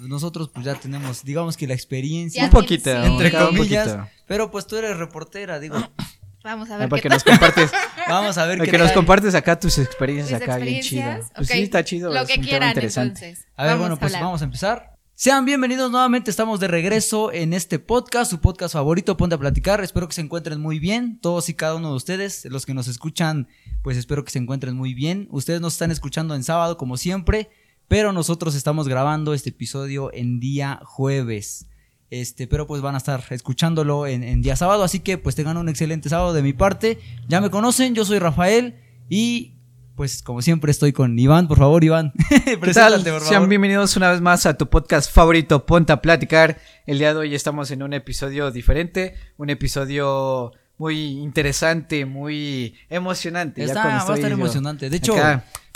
nosotros pues ya tenemos, digamos que la experiencia. un poquito, entre comillas. Pero pues tú eres reportera, digo. Vamos a ver. Para que nos compartes. Vamos a ver Para que nos compartes acá tus experiencias acá bien chidas. Pues sí, está chido. Lo que quieran, interesante. A ver, bueno, pues vamos a empezar. Sean bienvenidos nuevamente, estamos de regreso en este podcast, su podcast favorito, Ponte a Platicar. Espero que se encuentren muy bien, todos y cada uno de ustedes, los que nos escuchan, pues espero que se encuentren muy bien. Ustedes nos están escuchando en sábado, como siempre, pero nosotros estamos grabando este episodio en día jueves. Este, pero pues van a estar escuchándolo en, en día sábado, así que pues tengan un excelente sábado de mi parte. Ya me conocen, yo soy Rafael y pues como siempre estoy con Iván, por favor, Iván. Preséntate, por favor. Sean bienvenidos una vez más a tu podcast favorito, Ponta a Platicar. El día de hoy estamos en un episodio diferente, un episodio muy interesante, muy emocionante. Está, va a estar emocionante. De hecho,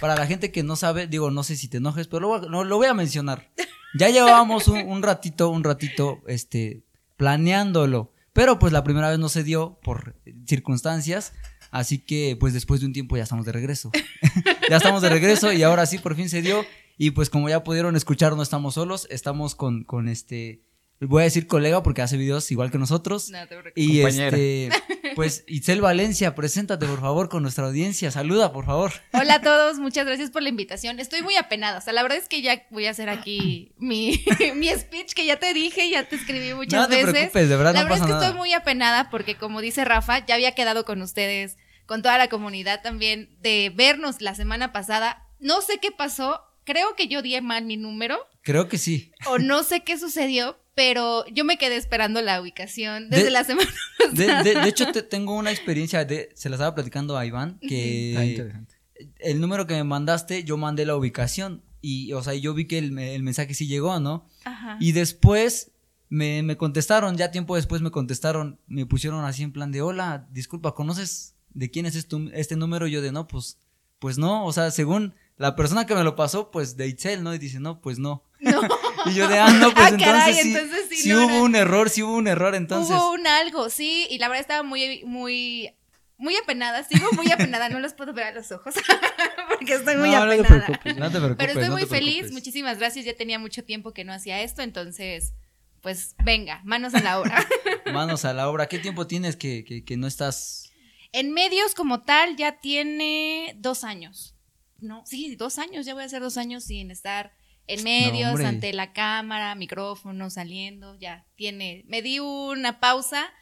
para la gente que no sabe, digo, no sé si te enojes, pero lo voy a, no, lo voy a mencionar. Ya llevábamos un, un ratito, un ratito, este, planeándolo. Pero pues la primera vez no se dio por circunstancias. Así que pues después de un tiempo ya estamos de regreso. ya estamos de regreso y ahora sí por fin se dio. Y pues como ya pudieron escuchar, no estamos solos, estamos con, con este voy a decir colega porque hace videos igual que nosotros. No, te y este, pues Itzel Valencia, preséntate por favor con nuestra audiencia. Saluda, por favor. Hola a todos, muchas gracias por la invitación. Estoy muy apenada. O sea, la verdad es que ya voy a hacer aquí mi, mi speech que ya te dije, ya te escribí muchas veces. No te preocupes, de verdad. La verdad es que estoy muy apenada porque como dice Rafa, ya había quedado con ustedes, con toda la comunidad también, de vernos la semana pasada. No sé qué pasó. Creo que yo di mal mi número. Creo que sí. O no sé qué sucedió, pero yo me quedé esperando la ubicación desde la semana pasada. De, hecho, te, tengo una experiencia, de, se la estaba platicando a Iván, que el número que me mandaste, yo mandé la ubicación y, o sea, yo vi que el, mensaje sí llegó, ¿no? Ajá. Y después me, me, contestaron, ya tiempo después me contestaron, me pusieron así en plan de, hola, disculpa, ¿conoces de quién es este, este número? yo de, no, pues, pues no, o sea, según la persona que me lo pasó, pues de Itzel, ¿no? Y dice, no, pues no. No. y yo de, ah, no, pues ah, entonces, sí, sí, hubo un error, sí hubo un error entonces. Hubo un algo, sí, y la verdad estaba muy, muy, muy apenada, sigo muy apenada, no los puedo ver a los ojos, porque estoy muy apenada. No te preocupes, no te preocupes. Pero estoy muy feliz, muchísimas gracias, ya tenía mucho tiempo que no hacía esto, entonces, pues venga, manos a la obra. manos a la obra, ¿qué tiempo tienes que, que, que no estás? En medios como tal ya tiene dos años no, sí, dos años, ya voy a hacer dos años sin estar en medios, ante la cámara, micrófono, saliendo, ya tiene, me di una pausa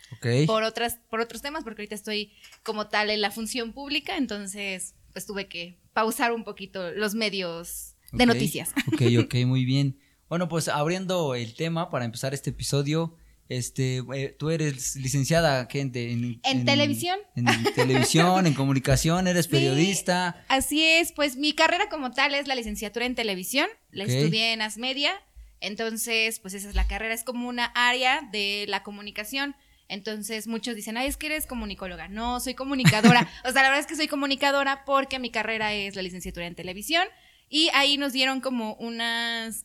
por otras, por otros temas, porque ahorita estoy como tal en la función pública, entonces pues tuve que pausar un poquito los medios de noticias. Ok, ok, muy bien. Bueno, pues abriendo el tema para empezar este episodio, este, eh, tú eres licenciada, gente, en, en, televisión. En televisión, en comunicación, eres periodista. Así es, pues mi carrera como tal es la licenciatura en televisión, la estudié en Asmedia, entonces, pues esa es la carrera, es como una área de la comunicación. Entonces muchos dicen, ay, es que eres comunicóloga. No, soy comunicadora. o sea, la verdad es que soy comunicadora porque mi carrera es la licenciatura en televisión. Y ahí nos dieron como unas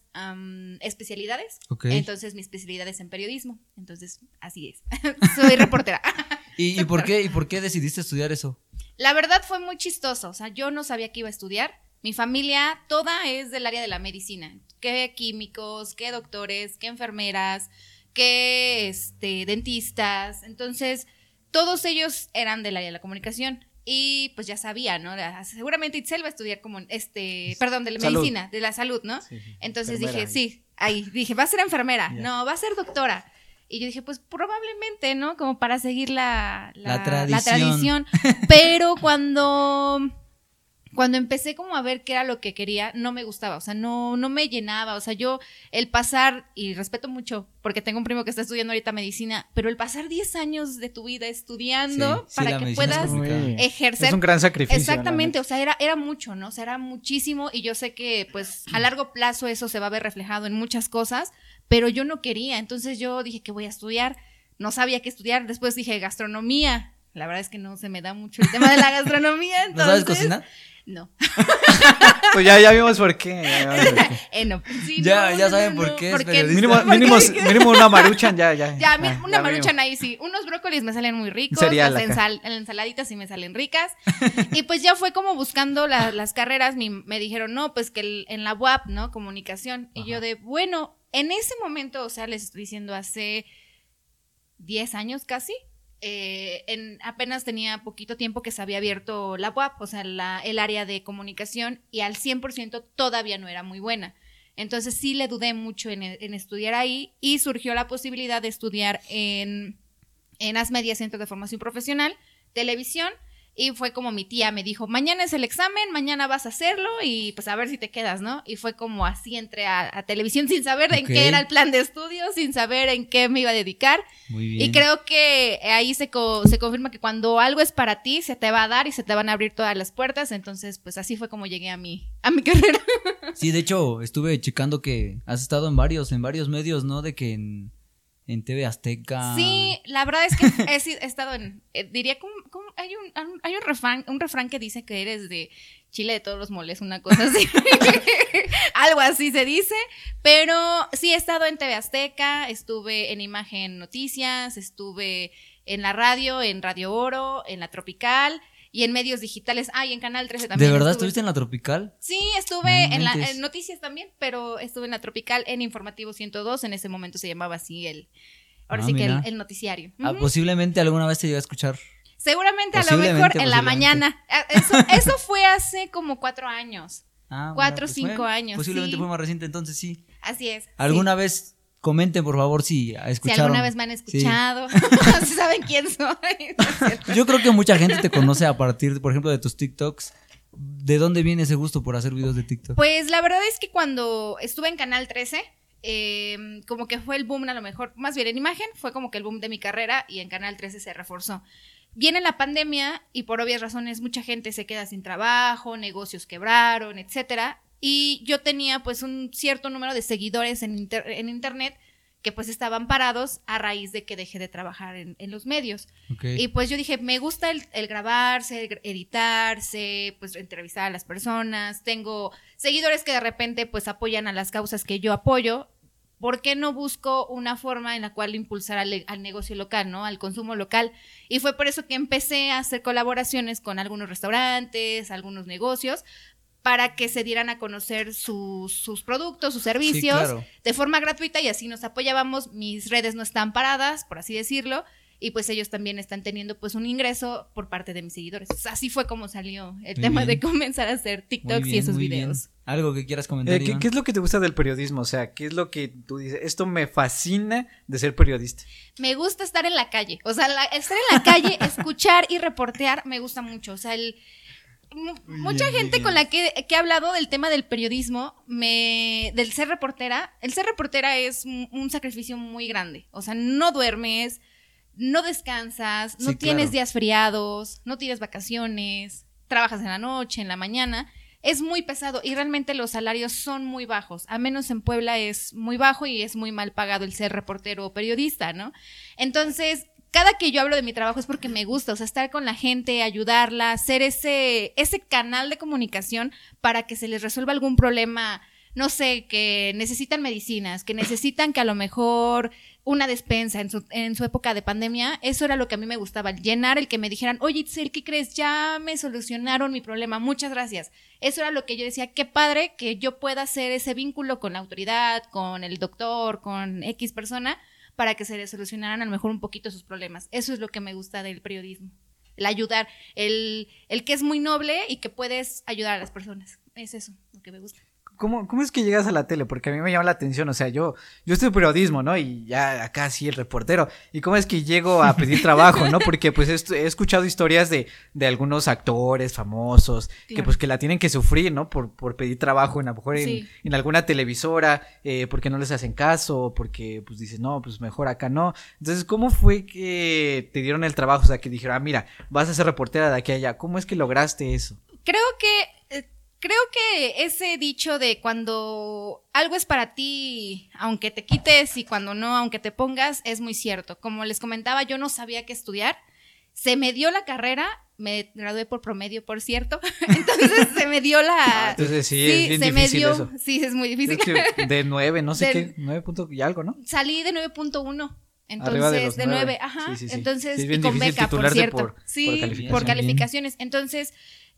especialidades. Entonces, mi especialidad es en periodismo. Entonces, así es. Soy reportera. ¿Y, por qué, ¿Y por qué decidiste estudiar eso? La verdad fue muy chistoso. O sea, yo no sabía que iba a estudiar. Mi familia toda es del área de la medicina. ¿Qué químicos, qué doctores, qué enfermeras, qué este, dentistas. Entonces, todos ellos eran del área de la comunicación. Y pues ya sabía, ¿no? Seguramente Itzel va a estudiar como, este, perdón, de la medicina, de la salud, ¿no? Entonces dije, sí, ahí, dije, va a ser enfermera, no, va a ser doctora. Y yo dije, pues probablemente, ¿no? Como para seguir la, la tradición. Pero cuando cuando empecé como a ver qué era lo que quería, no me gustaba, o sea, no, no me llenaba, o sea, yo el pasar, y respeto mucho, porque tengo un primo que está estudiando ahorita medicina, pero el pasar 10 años de tu vida estudiando para que puedas ejercer... Es un gran sacrificio. Exactamente, o sea, era, era mucho, ¿no? O sea, era muchísimo y yo sé que pues a largo plazo eso se va a ver reflejado en muchas cosas, pero yo no quería, entonces yo dije que voy a estudiar, no sabía qué estudiar, después dije gastronomía, La verdad es que no se me da mucho el tema de la gastronomía. ¿No sabes cocinar? No. pues ya, ya vimos por qué. Ya, eh, ya, saben por qué. mínimo, mínimo, una maruchan, ya, ya. Ya, una maruchan ahí sí. Unos brócolis me salen muy ricos. las ensal ensaladitas sí me salen ricas. y pues ya fue como buscando las carreras. me dijeron, no, pues que en la UAP, ¿no? Comunicación. Y yo de, bueno, en ese momento, o sea, les estoy diciendo hace 10 años casi eh, en, apenas tenía poquito tiempo que se había abierto la UAP, o sea, el área de comunicación, y al 100% todavía no era muy buena. Entonces sí le dudé mucho en, estudiar ahí y surgió la posibilidad de estudiar en, en ASMEDIA Centro de Formación Profesional, televisión, y fue como mi tía me dijo, mañana es el examen, mañana vas a hacerlo y pues a ver si te quedas, ¿no? Y fue como así entré a, televisión sin saber en qué era el plan de estudio, sin saber en qué me iba a dedicar. Muy bien. Y creo que ahí se, se confirma que cuando algo es para ti, se te va a dar y se te van a abrir todas las puertas. Entonces, pues así fue como llegué a mi, a mi carrera. Sí, de hecho, estuve checando que has estado en varios, en varios medios, ¿no? De que en en TV Azteca. Sí, la verdad es que he, estado en, eh, diría, como, hay, un, hay un, refrán, un refrán que dice que eres de Chile de todos los moles, una cosa así. Algo así se dice, pero sí he estado en TV Azteca, estuve en Imagen Noticias, estuve en la radio, en Radio Oro, en la Tropical y en medios digitales. Ah, y en Canal 13 también. ¿De verdad estuviste en la Tropical? Sí, estuve en, la, noticias también, pero estuve en la Tropical, en Informativo 102. En ese momento se llamaba así el. Ahora ah, sí que el, noticiario. Ah, posiblemente alguna vez te llegó a escuchar. Seguramente a lo mejor en la mañana. Ah, eso, eso fue hace como cuatro años. Ah, cuatro o pues cinco años. Posiblemente fue más reciente, entonces sí. Así es. ¿Alguna vez Comenten, por favor, si escucharon. Si alguna vez me han escuchado, si saben quién soy. Yo creo que mucha gente te conoce a partir, por ejemplo, de tus TikToks. ¿De dónde viene ese gusto por hacer videos de TikTok? Pues la verdad es que cuando estuve en Canal 13, em, como que fue el boom a lo mejor, más bien en imagen, fue como que el boom de mi carrera y en Canal 13 se reforzó. Viene la pandemia y por obvias razones mucha gente se queda sin trabajo, negocios quebraron, etcétera y yo tenía pues un cierto número de seguidores en, en internet que pues estaban parados a raíz de que dejé de trabajar en, los medios. Y pues yo dije, me gusta el, grabarse, editarse, pues entrevistar a las personas. Tengo seguidores que de repente pues apoyan a las causas que yo apoyo. ¿Por qué no busco una forma en la cual impulsar al, al, negocio local, ¿no? Al consumo local. Y fue por eso que empecé a hacer colaboraciones con algunos restaurantes, algunos negocios, para que se dieran a conocer sus, productos, sus servicios de forma gratuita y así nos apoyábamos. Mis redes no están paradas, por así decirlo, y pues ellos también están teniendo pues un ingreso por parte de mis seguidores. así fue como salió el tema de comenzar a hacer TikToks y esos videos. Algo que quieras comentar. Eh, ¿qué, es lo que te gusta del periodismo? O sea, ¿qué es lo que tú dices? Esto me fascina de ser periodista. Me gusta estar en la calle. O sea, estar en la calle, escuchar y reportear me gusta mucho. O sea, el mucha gente con la que, he hablado del tema del periodismo, me, del ser reportera, el ser reportera es un, sacrificio muy grande. O sea, no duermes, no descansas, no tienes días feriados, no tienes vacaciones, trabajas en la noche, en la mañana. Es muy pesado y realmente los salarios son muy bajos. A menos en Puebla es muy bajo y es muy mal pagado el ser reportero o periodista, ¿no? Entonces, cada que yo hablo de mi trabajo es porque me gusta, o sea, estar con la gente, ayudarla, ser ese, ese canal de comunicación para que se les resuelva algún problema, no sé, que necesitan medicinas, que necesitan que a lo mejor una despensa en su, en su época de pandemia, eso era lo que a mí me gustaba, llenar el que me dijeran, oye, Itzel, ¿qué crees? Ya me solucionaron mi problema, muchas gracias. Eso era lo que yo decía, qué padre que yo pueda hacer ese vínculo con la autoridad, con el doctor, con X persona, para que se les solucionaran a lo mejor un poquito sus problemas. Eso es lo que me gusta del periodismo. El ayudar, el, el que es muy noble y que puedes ayudar a las personas. Es eso lo que me gusta. ¿Cómo, ¿Cómo es que llegas a la tele? Porque a mí me llama la atención, o sea, yo, yo estoy periodismo, ¿no? Y ya acá sí el reportero. ¿Y cómo es que llego a pedir trabajo, no? Porque pues he, escuchado historias de, de, algunos actores famosos que pues que la tienen que sufrir, ¿no? Por, por pedir trabajo, en, a lo mejor en, en alguna televisora, eh, porque no les hacen caso, porque pues dicen, no, pues mejor acá no. Entonces, ¿cómo fue que te dieron el trabajo? O sea, que dijeron, ah, mira, vas a ser reportera de aquí a allá. ¿Cómo es que lograste eso? Creo que Creo que ese dicho de cuando algo es para ti, aunque te quites y cuando no, aunque te pongas, es muy cierto. Como les comentaba, yo no sabía qué estudiar. Se me dio la carrera, me gradué por promedio, por cierto. Entonces se me dio la. Ah, entonces sí, es bien se difícil me dio. eso. Sí, es muy difícil. de 9, no sé qué, 9 puntos y algo, ¿no? Salí de 9.1. Entonces, de de nueve. 9, ajá. Sí, sí, sí. Entonces, Sí, es y con beca, por cierto. por- por sí, calificación. por calificaciones. Entonces,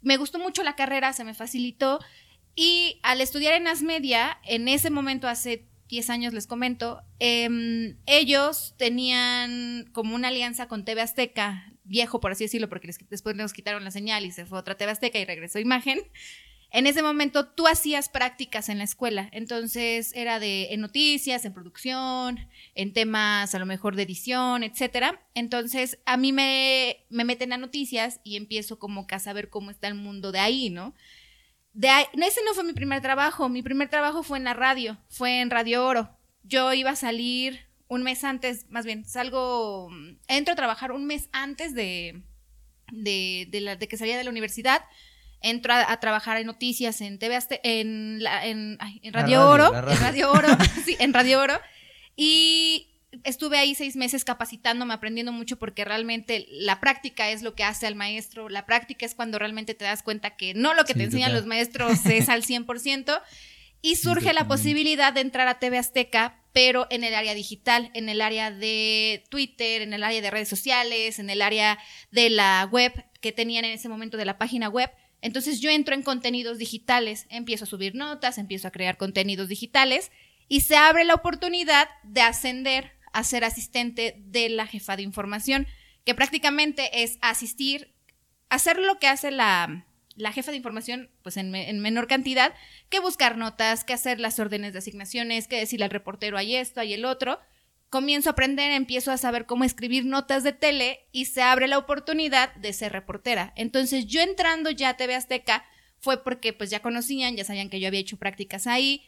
me gustó mucho la carrera, se me facilitó. Y al estudiar en Asmedia, en ese momento, hace 10 años les comento, em, ellos tenían como una alianza con TV Azteca, viejo por así decirlo, porque después nos quitaron la señal y se fue otra TV Azteca y regresó imagen. En ese momento tú hacías prácticas en la escuela, entonces era de en noticias, en producción, en temas a lo mejor de edición, etcétera. Entonces a mí me, me meten a noticias y empiezo como a saber cómo está el mundo de ahí, ¿no? De ahí, ese no fue mi primer trabajo, mi primer trabajo fue en la radio, fue en Radio Oro. Yo iba a salir un mes antes, más bien, salgo, mm, entro a trabajar un mes antes de, de, de que salía de la universidad. Entro a, a trabajar en noticias en TV Azte- en, la- en, ay, en La Radio, radio, Oro, la en radio. Radio Oro, sí, en Radio Oro. Y estuve ahí seis meses capacitándome, aprendiendo mucho porque realmente la práctica es lo que hace al maestro, la práctica es cuando realmente te das cuenta que no lo que Sí, te enseñan total. los maestros es al 100%. Y surge la posibilidad de entrar a TV Azteca, pero en el área digital, en el área de Twitter, en el área de redes sociales, en el área de la web que tenían en ese momento de la página web. Entonces yo entro en contenidos digitales, empiezo a subir notas, empiezo a crear contenidos digitales y se abre la oportunidad de ascender a ser asistente de la jefa de información, que prácticamente es asistir, hacer lo que hace la, jefa de información, pues en, en menor cantidad, que buscar notas, que hacer las órdenes de asignaciones, que decirle al reportero hay esto, hay el otro. Comienzo a aprender, empiezo a saber cómo escribir notas de tele y se abre la oportunidad de ser reportera. Entonces yo entrando ya a TV Azteca fue porque pues ya conocían, ya sabían que yo había hecho prácticas ahí,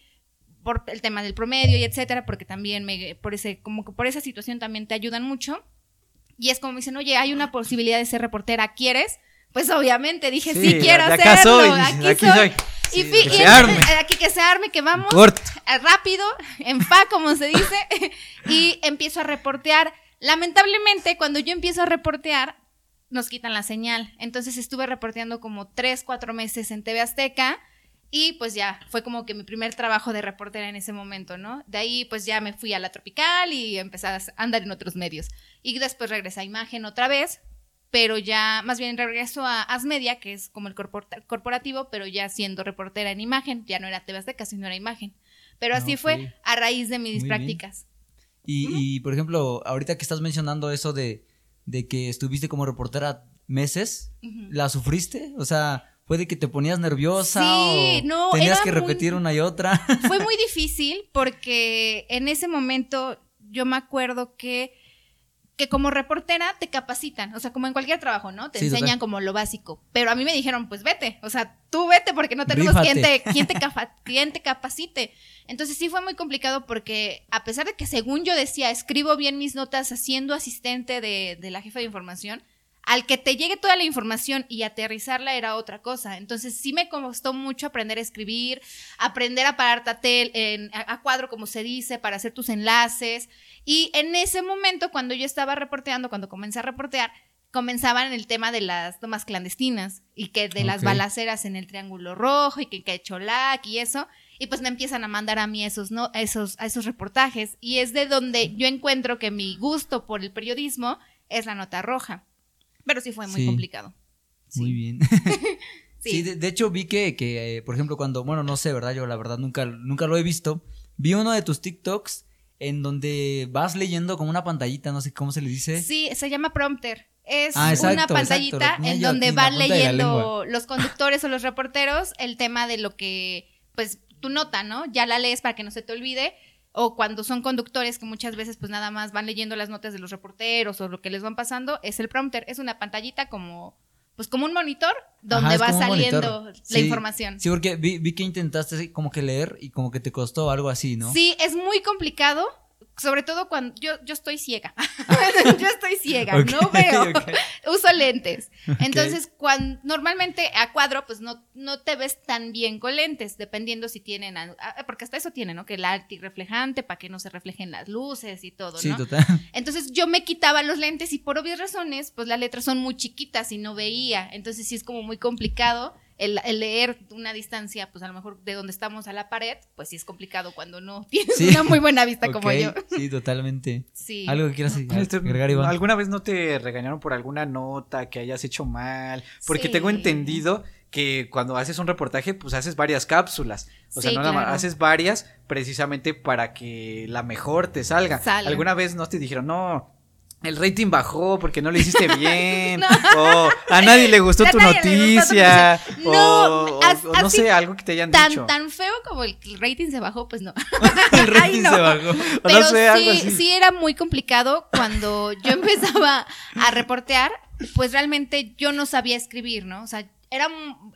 por el tema del promedio y etcétera, porque también me, por ese, como que por esa situación también te ayudan mucho. Y es como me dicen, oye, hay una posibilidad de ser reportera, ¿quieres? Pues obviamente dije, sí, Sí, quiero hacerlo, soy, aquí, aquí soy. soy. Y, Sí, fi- que y se en- arme. eh, aquí que se arme, que vamos Corto. eh, rápido, en fa, como se dice, y empiezo a reportear. Lamentablemente, cuando yo empiezo a reportear, nos quitan la señal. Entonces estuve reporteando como tres, cuatro meses en TV Azteca. Y pues ya, fue como que mi primer trabajo de reportera en ese momento, ¿no? De ahí pues ya me fui a la Tropical y empecé a andar en otros medios. Y después regresé a Imagen otra vez, pero ya, más bien regreso a Asmedia, que es como el corpor- corporativo, pero ya siendo reportera en Imagen, ya no era TV Azteca, sino era Imagen. Pero así Ok. fue a raíz de mis Muy prácticas. Y, y, por ejemplo, ahorita que estás mencionando eso de, de que estuviste como reportera meses. ¿la sufriste? O sea, ¿fue de que te ponías nerviosa Sí, o no, tenías que muy- repetir una y otra? Fue muy difícil porque en ese momento yo me acuerdo que, que como reportera te capacitan, o sea, como en cualquier trabajo, ¿no? Te Sí, enseñan total. como lo básico. Pero a mí me dijeron, pues vete, o sea, tú vete porque no tenemos quien te, quien, te cafa- quien te capacite. Entonces sí fue muy complicado porque a pesar de que según yo decía, escribo bien mis notas siendo asistente de, de la jefa de información, al que te llegue toda la información y aterrizarla era otra cosa. Entonces sí me costó mucho aprender a escribir, aprender a pararte a, tel- en- a- a cuadro, como se dice, para hacer tus enlaces. Y en ese momento, cuando yo estaba reporteando, cuando comencé a reportear, comenzaban el tema de las tomas clandestinas y que de las balaceras en el Triángulo Rojo y que, que Cholac y eso. Y pues me empiezan a mandar a mí esos, ¿no? esos, a esos reportajes. Y es de donde yo encuentro que mi gusto por el periodismo es la nota roja. Pero sí fue muy Sí. complicado. Muy bien. Sí. Sí, de, de hecho vi que, que, eh, por ejemplo, cuando, bueno, no sé, ¿verdad? Yo la verdad nunca, nunca lo he visto. Vi uno de tus TikToks en donde vas leyendo como una pantallita, no sé cómo se le dice. Sí, se llama prompter. Es Ah, exacto, una pantallita en donde van leyendo los conductores o los reporteros el tema de lo que, pues, tu nota, ¿no? Ya la lees para que no se te olvide. O cuando son conductores que muchas veces pues nada más van leyendo las notas de los reporteros o lo que les van pasando, es el prompter. Es una pantallita como, pues como un monitor donde Ajá, va saliendo la información. Sí, porque vi, vi que intentaste como que leer y como que te costó algo así, ¿no? Sí, es muy complicado. Sobre todo cuando yo, yo estoy ciega. yo estoy ciega, no veo. Uso lentes. Entonces, cuando normalmente a cuadro, pues no, no te ves tan bien con lentes, dependiendo si tienen, porque hasta eso tiene, ¿no? Que el antirreflejante para que no se reflejen las luces y todo, ¿no? Sí, total. Entonces yo me quitaba los lentes y por obvias razones, pues las letras son muy chiquitas y no veía. Entonces sí es como muy complicado el, leer una distancia, pues a lo mejor de donde estamos a la pared, pues sí es complicado cuando no tienes una muy buena vista como yo. Sí, totalmente. Sí. Algo que quieras este, agregar, Iván. ¿Alguna vez no te regañaron por alguna nota que hayas hecho mal? Porque tengo entendido que cuando haces un reportaje, pues haces varias cápsulas. O sea, no nada más, haces varias precisamente para que la mejor te salga. ¿Alguna vez no te dijeron, no, el rating bajó porque no lo hiciste bien, o a nadie le gustó tu noticia, o, no, sé, algo que te hayan tan, dicho. Tan feo como el rating se bajó, pues no. el rating se bajó. Pero sí, sí era muy complicado cuando yo empezaba a reportear, pues realmente yo no sabía escribir, ¿no? O sea, era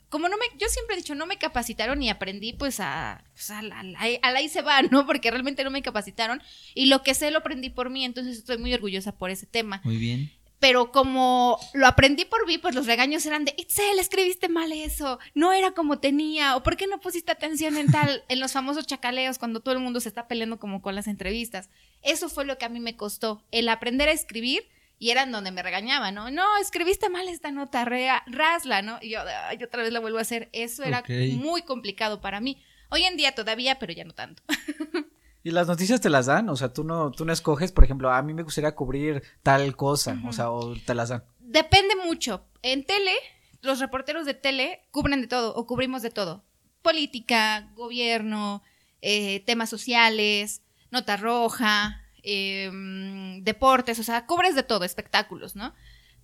como no me yo siempre he dicho no me capacitaron y aprendí pues a, pues a, la, ahí se va no porque realmente no me capacitaron y lo que sé lo aprendí por mí entonces estoy muy orgullosa por ese tema. Muy bien. Pero como lo aprendí por mí, pues los regaños eran de, Itzel, escribiste mal eso, no era como tenía, o por qué no pusiste atención en tal, en los famosos chacaleos, cuando todo el mundo se está peleando como con las entrevistas. Eso fue lo que a mí me costó, el aprender a escribir y eran donde me regañaban, ¿no? No, escribiste mal esta nota, rasla, ¿no? Y yo, ay, otra vez la vuelvo a hacer. Eso era muy complicado para mí. Hoy en día todavía, pero ya no tanto. ¿Y las noticias te las dan? O sea, tú no, tú no escoges, por ejemplo, a mí me gustaría cubrir tal cosa, o sea, o te las dan. Depende mucho. En tele, los reporteros de tele cubren de todo, o cubrimos de todo. Política, gobierno, eh, temas sociales, nota roja, Em, deportes, o sea, cubres de todo, espectáculos, ¿no?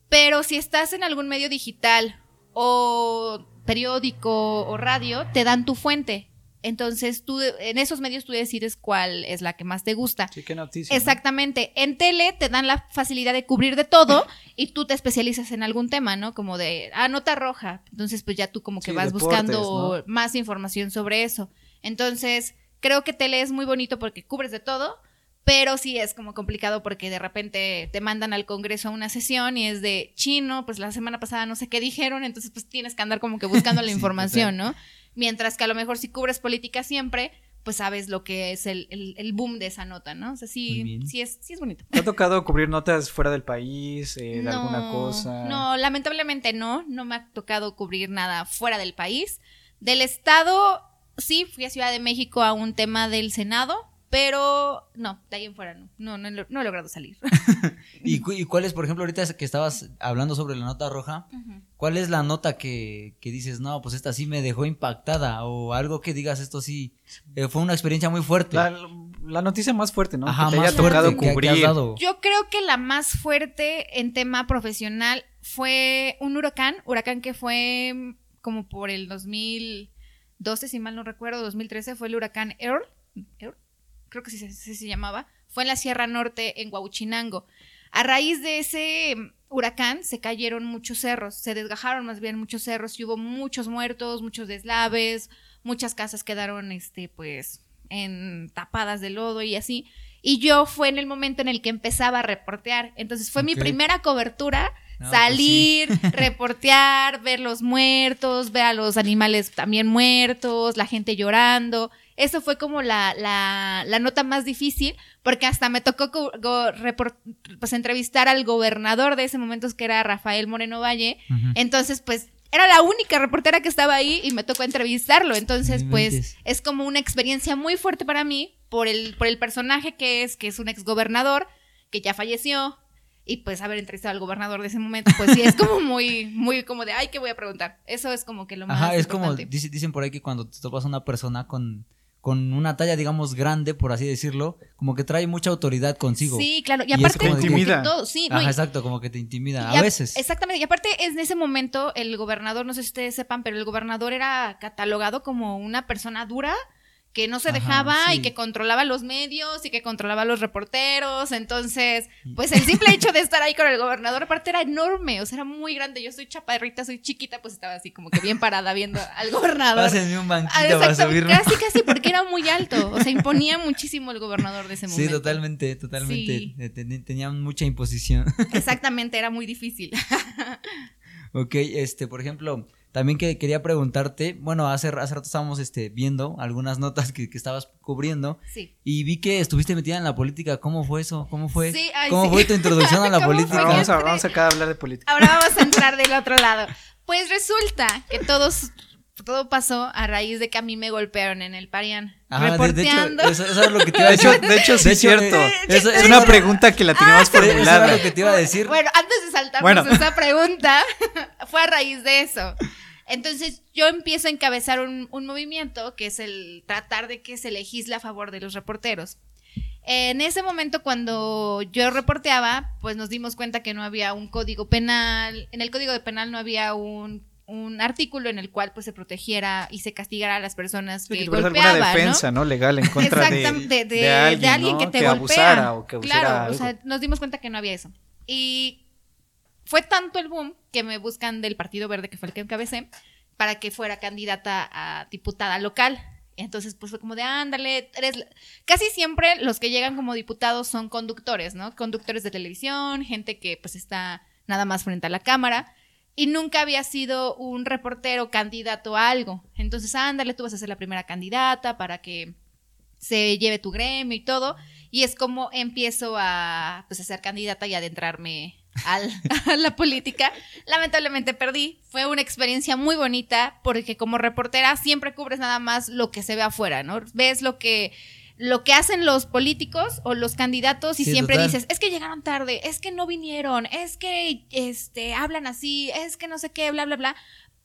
Pero si estás en algún medio digital o periódico o radio, te dan tu fuente. Entonces tú en esos medios tú decides cuál es la que más te gusta. Sí, qué noticia. Exactamente. En tele te dan la facilidad de cubrir de todo y tú te especializas en algún tema, ¿no? Como de ah, nota roja. Entonces, pues ya tú como que vas buscando más información sobre eso. Entonces, creo que tele es muy bonito porque cubres de todo, pero sí es como complicado porque de repente te mandan al Congreso a una sesión y es de chino, pues la semana pasada no sé qué dijeron, entonces pues tienes que andar como que buscando la información, ¿no? Mientras que a lo mejor si cubres política siempre, pues sabes lo que es el, boom de esa nota, ¿no? O sea, sí, sí es, sí es bonito. ¿Te ha tocado cubrir notas fuera del país, eh, de alguna cosa? No, lamentablemente no, no me ha tocado cubrir nada fuera del país. Del Estado, sí, fui a Ciudad de México a un tema del Senado, pero no, de ahí en fuera no. No, no, he logrado salir. ¿Y, cuál es, por ejemplo, ahorita que estabas hablando sobre la nota roja, cuál es la nota que, dices, no, pues esta sí me dejó impactada? O algo que digas, esto sí, eh, fue una experiencia muy fuerte. La, noticia más fuerte, ¿no? Ajá, que te haya tocado cubrir. Yo creo que la más fuerte en tema profesional fue un huracán, huracán que fue como por el 2012, si mal no recuerdo, 2013, fue el huracán Earl. Earl creo que sí, se llamaba, fue en la Sierra Norte, en Huauchinango. A raíz de ese huracán se cayeron muchos cerros, se desgajaron más bien muchos cerros y hubo muchos muertos, muchos deslaves, muchas casas quedaron, este, pues, en tapadas de lodo y así. Y yo fue en el momento en el que empezaba a reportear. Entonces fue mi primera cobertura. Pues salir, reportear, ver los muertos, ver a los animales también muertos, la gente llorando. Eso fue como la, la, la nota más difícil, porque hasta me tocó pues, entrevistar al gobernador de ese momento, que era Rafael Moreno Valle. Entonces, pues era la única reportera que estaba ahí y me tocó entrevistarlo. Entonces, pues es como una experiencia muy fuerte para mí por el, por el personaje que es, que es un exgobernador que ya falleció. Y pues haber entrevistado al gobernador de ese momento, pues sí, es como muy, muy como de, ay, ¿qué voy a preguntar? Eso es como que lo más. Ajá, es como, dicen por ahí que cuando te topas a una persona con con una talla, digamos, grande, por así decirlo, como que trae mucha autoridad consigo. Sí, claro. Y, aparte, como intimida. sí, Ajá, exacto, como que te intimida, a, veces. Exactamente. Y aparte, en ese momento, el gobernador, no sé si ustedes sepan, pero el gobernador era catalogado como una persona dura que no se dejaba y que controlaba los medios y que controlaba los reporteros. Entonces, pues el simple hecho de estar ahí con el gobernador, aparte era enorme, o sea, era muy grande. Yo soy chaparrita, soy chiquita, pues estaba así como que bien parada viendo al gobernador. Pásenme un banquito ah, para subirme. Casi, casi, porque era muy alto. O sea, imponía muchísimo el gobernador de ese momento. Sí, totalmente, totalmente. Eh, tenían mucha imposición. Exactamente, era muy difícil. ok, este, por ejemplo también que quería preguntarte, bueno, hace, hace rato estábamos este, viendo algunas notas que, estabas cubriendo sí. y vi que estuviste metida en la política. ¿Cómo fue eso? ¿Cómo fue? ¿Cómo fue tu introducción a la política? Vamos a, vamos acá a hablar de política. Ahora vamos a entrar del otro lado. Pues resulta que todos todo pasó a raíz de que a mí me golpearon en el Parián. reporteando. De, hecho, eso, es lo que te iba a decir. De hecho, sí es cierto. es una pregunta que la teníamos ah, formulada. Eso es lo que te iba a decir. Bueno, antes de saltarnos esa pregunta, fue a raíz de eso. Entonces yo empiezo a encabezar un, movimiento que es el tratar de que se legisle a favor de los reporteros. En ese momento cuando yo reporteaba, pues nos dimos cuenta que no había un código penal, en el código de penal no había un, artículo en el cual pues se protegiera y se castigara a las personas que, golpeaban, alguna defensa, ¿no? Legal en contra de, alguien, que te golpea. o que claro, o sea, nos dimos cuenta que no había eso. Y fue tanto el boom que me buscan del Partido Verde, que fue el que encabecé, para que fuera candidata a diputada local. Entonces, pues fue como de, ándale, eres... Casi siempre los que llegan como diputados son conductores, ¿no? Conductores de televisión, gente que pues está nada más frente a la cámara. Y nunca había sido un reportero candidato a algo. Entonces, ándale, tú vas a ser la primera candidata para que se lleve tu gremio y todo. Y es como empiezo a, pues, a ser candidata y adentrarme a la política. Lamentablemente perdí. Fue una experiencia muy bonita porque como reportera siempre cubres nada más lo que se ve afuera, ¿no? Ves lo que lo que hacen los políticos o los candidatos y siempre dices, es que llegaron tarde, es que no vinieron, es que este hablan así, es que no sé qué, bla bla bla,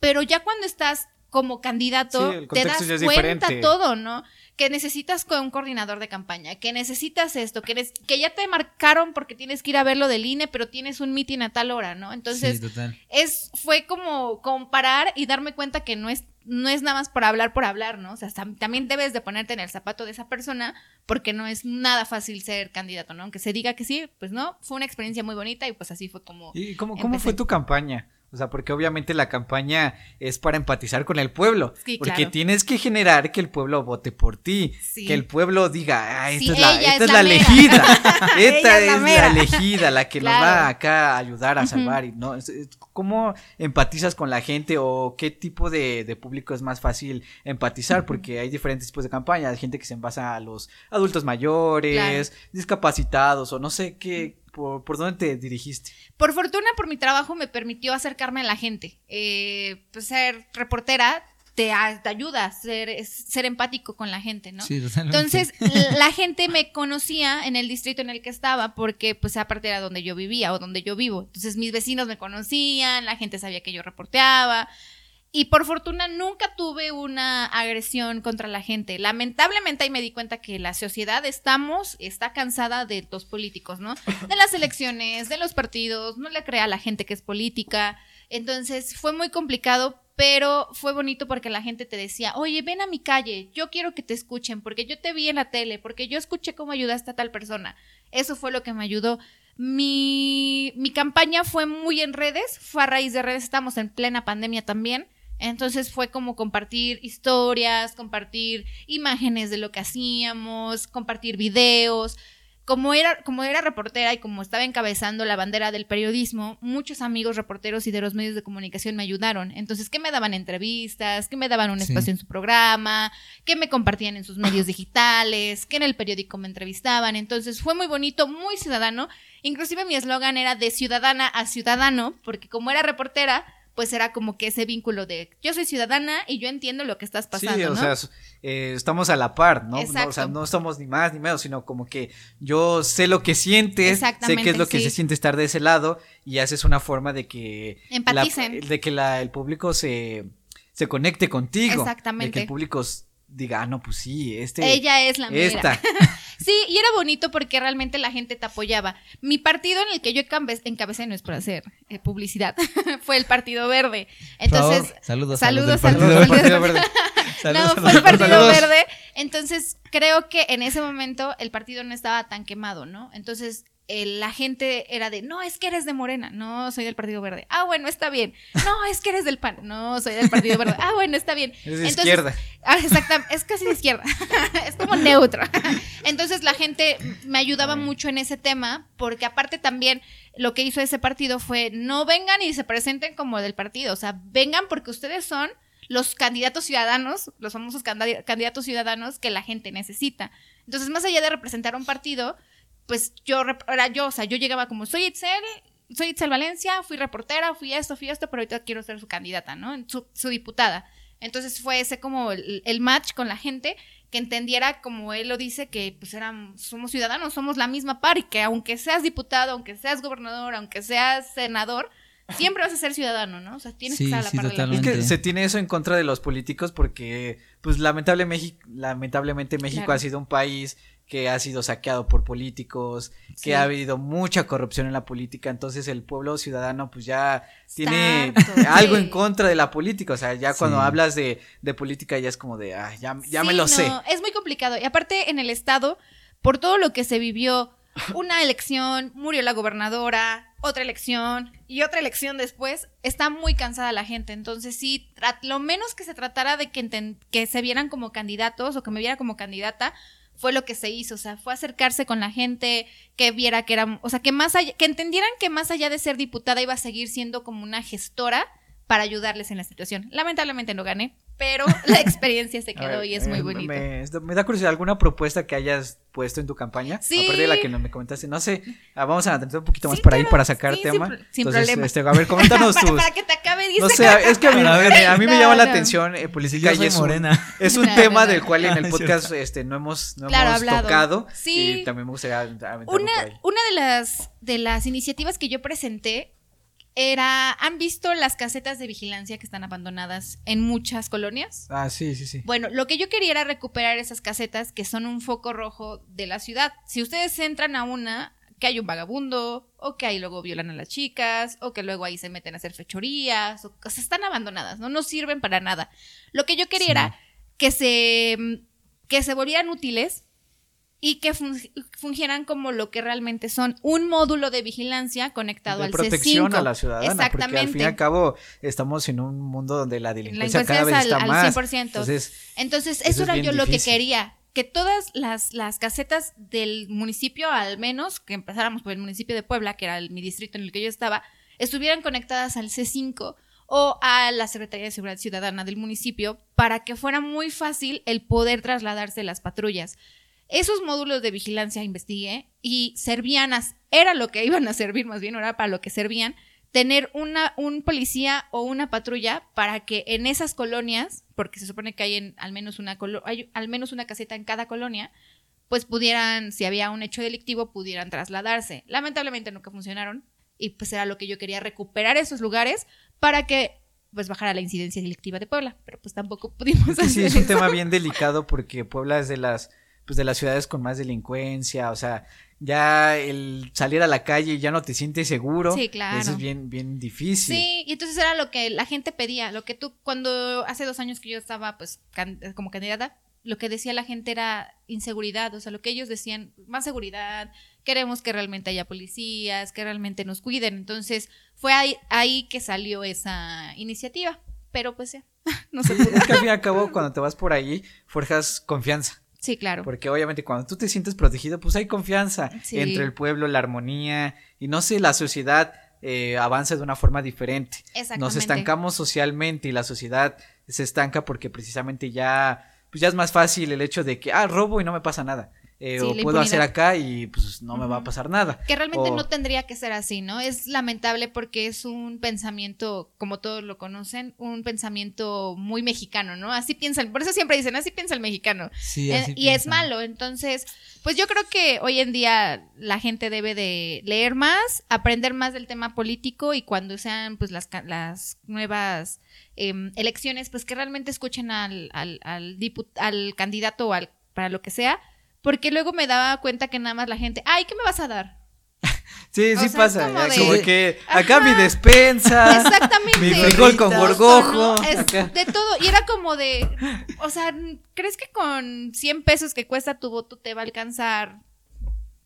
pero ya cuando estás como candidato te das cuenta todo, ¿no? Que necesitas con un coordinador de campaña, que necesitas esto, que, que ya te marcaron porque tienes que ir a verlo del INE, pero tienes un mitin a tal hora, ¿no? Entonces, es fue como comparar y darme cuenta que no es no es nada más por hablar por hablar, ¿no? O sea, también debes de ponerte en el zapato de esa persona porque no es nada fácil ser candidato, ¿no? Aunque se diga que sí, pues no, fue una experiencia muy bonita y pues así fue como... ¿Y cómo, cómo fue tu campaña? O sea, porque obviamente la campaña es para empatizar con el pueblo. porque tienes que generar que el pueblo vote por ti. Que el pueblo diga, ah, esta, es, la, esta es, la, elegida. esta es, la, elegida, la que nos va acá a ayudar a salvar. y no, ¿Cómo empatizas con la gente o qué tipo de, de público es más fácil empatizar? Porque hay diferentes tipos de campañas. Hay gente que se envasa a los adultos mayores, discapacitados o no sé qué ¿Por, ¿Por, dónde te dirigiste? Por fortuna, por mi trabajo me permitió acercarme a la gente. Eh, pues ser reportera te, ayuda a ser, ser empático con la gente, ¿no? Sí, totalmente. Entonces, la gente me conocía en el distrito en el que estaba porque, pues, aparte era donde yo vivía o donde yo vivo. Entonces, mis vecinos me conocían, la gente sabía que yo reporteaba. Y por fortuna nunca tuve una agresión contra la gente. Lamentablemente ahí me di cuenta que la sociedad estamos, está cansada de los políticos, ¿no? De las elecciones, de los partidos, no le crea a la gente que es política. Entonces fue muy complicado, pero fue bonito porque la gente te decía, oye, ven a mi calle, yo quiero que te escuchen, porque yo te vi en la tele, porque yo escuché cómo ayudaste a tal persona. Eso fue lo que me ayudó. Mi, mi campaña fue muy en redes, fue a raíz de redes, estamos en plena pandemia también. Entonces fue como compartir historias, compartir imágenes de lo que hacíamos, compartir videos. Como era, como era reportera y como estaba encabezando la bandera del periodismo, muchos amigos reporteros y de los medios de comunicación me ayudaron. Entonces, que me daban entrevistas, que me daban un espacio en su programa, que me compartían en sus medios digitales, que en el periódico me entrevistaban. Entonces, fue muy bonito, muy ciudadano. Inclusive mi eslogan era de ciudadana a ciudadano, porque como era reportera, pues era como que ese vínculo de yo soy ciudadana y yo entiendo lo que estás pasando. Sí, o sea, eh, estamos a la par, ¿no? O sea, no somos ni más ni menos, sino como que yo sé lo que sientes, sé qué es lo que se siente estar de ese lado y haces una forma de que... Empaticen. de que la, el público se, se conecte contigo. Exactamente. De que el público diga, ah, no, pues sí, este. Ella es la mera. Esta. sí, y era bonito porque realmente la gente te apoyaba. Mi partido en el que yo encabecé, no es por hacer eh, publicidad, fue el Partido Verde. Entonces, saludos, saludos, saludos, Partido Verde. no, fue el Partido Verde. Entonces, creo que en ese momento el partido no estaba tan quemado, ¿no? Entonces, la gente era de, no, es que eres de Morena, no, soy del Partido Verde. Ah, bueno, está bien. No, es que eres del PAN, no, soy del Partido Verde. Ah, bueno, está bien. Es de izquierda. Ah, exactamente, es casi de izquierda. es como neutro. Entonces la gente me ayudaba mucho en ese tema, porque aparte también lo que hizo ese partido fue, no vengan y se presenten como del partido, o sea, vengan porque ustedes son los candidatos ciudadanos, los famosos candidatos ciudadanos que la gente necesita. Entonces, más allá de representar un partido, pues yo, era yo, o sea, yo llegaba como, soy Itzel, soy Itzel Valencia, fui reportera, fui esto, fui esto, pero ahorita quiero ser su candidata, ¿no? Su, su diputada. Entonces fue ese como el, match con la gente que entendiera, como él lo dice, que pues eran, somos ciudadanos, somos la misma par y que aunque seas diputado, aunque seas gobernador, aunque seas senador, siempre vas a ser ciudadano, ¿no? O sea, tienes que estar a la par de la Es que se tiene eso en contra de los políticos porque, pues, lamentablemente, lamentablemente México ha sido un país que ha sido saqueado por políticos, que ha habido mucha corrupción en la política, entonces el pueblo ciudadano pues ya tiene algo en contra de la política, o sea, ya cuando hablas de, de, política ya es como de, ah, ya, ya me lo sé. Es muy complicado, y aparte en el estado, por todo lo que se vivió, una elección, murió la gobernadora, otra elección y otra elección después, está muy cansada la gente. Entonces, sí, lo menos que se tratara de que, que se vieran como candidatos o que me viera como candidata, fue lo que se hizo, o sea, fue acercarse con la gente, que viera que era, o sea, que más allá, que entendieran que más allá de ser diputada iba a seguir siendo como una gestora para ayudarles en la situación. Lamentablemente no gané, pero la experiencia se quedó y es muy eh, bonita. Me, da curiosidad, ¿alguna propuesta que hayas puesto en tu campaña? Sí. Aparte de la que no me comentaste, no sé, ah, vamos a atentar un poquito más por ahí para sacar tema. Sin, problema. Este, a ver, coméntanos tus... para, que te acabe, dice. No sé, es que a mí, me llama la atención eh, política y es morena. Un, es un tema del cual en el podcast este, no hemos, no hemos tocado. Sí. Y también me gustaría una, una de las, de las iniciativas que yo presenté era, ¿han visto las casetas de vigilancia que están abandonadas en muchas colonias? Ah, sí, sí, sí. Bueno, lo que yo quería era recuperar esas casetas que son un foco rojo de la ciudad. Si ustedes entran a una, que hay un vagabundo, o que ahí luego violan a las chicas, o que luego ahí se meten a hacer fechorías, o, sea, están abandonadas, ¿no? No sirven para nada. Lo que yo quería era que se, que se volvieran útiles y que fungieran como lo que realmente son, un módulo de vigilancia conectado al protección a la ciudadana, Exactamente. porque al fin y al cabo estamos en un mundo donde la delincuencia, cada vez está más. 100%. Entonces, Entonces eso, era yo lo que quería, que todas las, las casetas del municipio, al menos, que empezáramos por el municipio de Puebla, que era mi distrito en el que yo estaba, estuvieran conectadas al C5 o a la Secretaría de Seguridad Ciudadana del municipio para que fuera muy fácil el poder trasladarse las patrullas. Esos módulos de vigilancia investigué y servían, a, era lo que iban a servir, más bien era para lo que servían, tener una, un policía o una patrulla para que en esas colonias, porque se supone que hay, en, al, menos una hay al menos una caseta en cada colonia, pues pudieran, si había un hecho delictivo, pudieran trasladarse. Lamentablemente nunca funcionaron y pues era lo que yo quería, recuperar esos lugares para que pues bajara la incidencia delictiva de Puebla, pero pues tampoco pudimos hacer Sí, es un tema bien delicado porque Puebla es de las pues de las ciudades con más delincuencia, o sea, ya el salir a la calle ya no te sientes seguro. Sí, claro. Eso es bien, bien difícil. Sí, y entonces era lo que la gente pedía, lo que tú, cuando hace dos años que yo estaba pues como candidata, lo que decía la gente era inseguridad, o sea, lo que ellos decían, más seguridad, queremos que realmente haya policías, que realmente nos cuiden. Entonces fue ahí, ahí que salió esa iniciativa, pero pues ya, no pudo. Es que al fin y al cabo, cuando te vas por ahí, forjas confianza. Sí, claro. Porque obviamente cuando tú te sientes protegido, pues hay confianza entre el pueblo, la armonía y no sé, la sociedad eh, avanza de una forma diferente. Nos estancamos socialmente y la sociedad se estanca porque precisamente ya, pues ya es más fácil el hecho de que, ah, robo y no me pasa nada. Eh, o puedo hacer acá y pues no me va a pasar nada. Que realmente no tendría que ser así, ¿no? Es lamentable porque es un pensamiento, como todos lo conocen, un pensamiento muy mexicano, ¿no? Así piensan, por eso siempre dicen, así piensa el mexicano. Sí, eh, así y es malo, entonces, pues yo creo que hoy en día la gente debe de leer más, aprender más del tema político y cuando sean pues las, las nuevas em, elecciones, pues que realmente escuchen al, al, al, al candidato o al, para lo que sea, porque luego me daba cuenta que nada más la gente, ay, ¿qué me vas a dar? Sí, sí pasa. Como, que acá mi despensa. Exactamente. Mi frijol con gorgojo. de todo. Y era como de. O sea, ¿crees que con 100 pesos que cuesta tu voto te va a alcanzar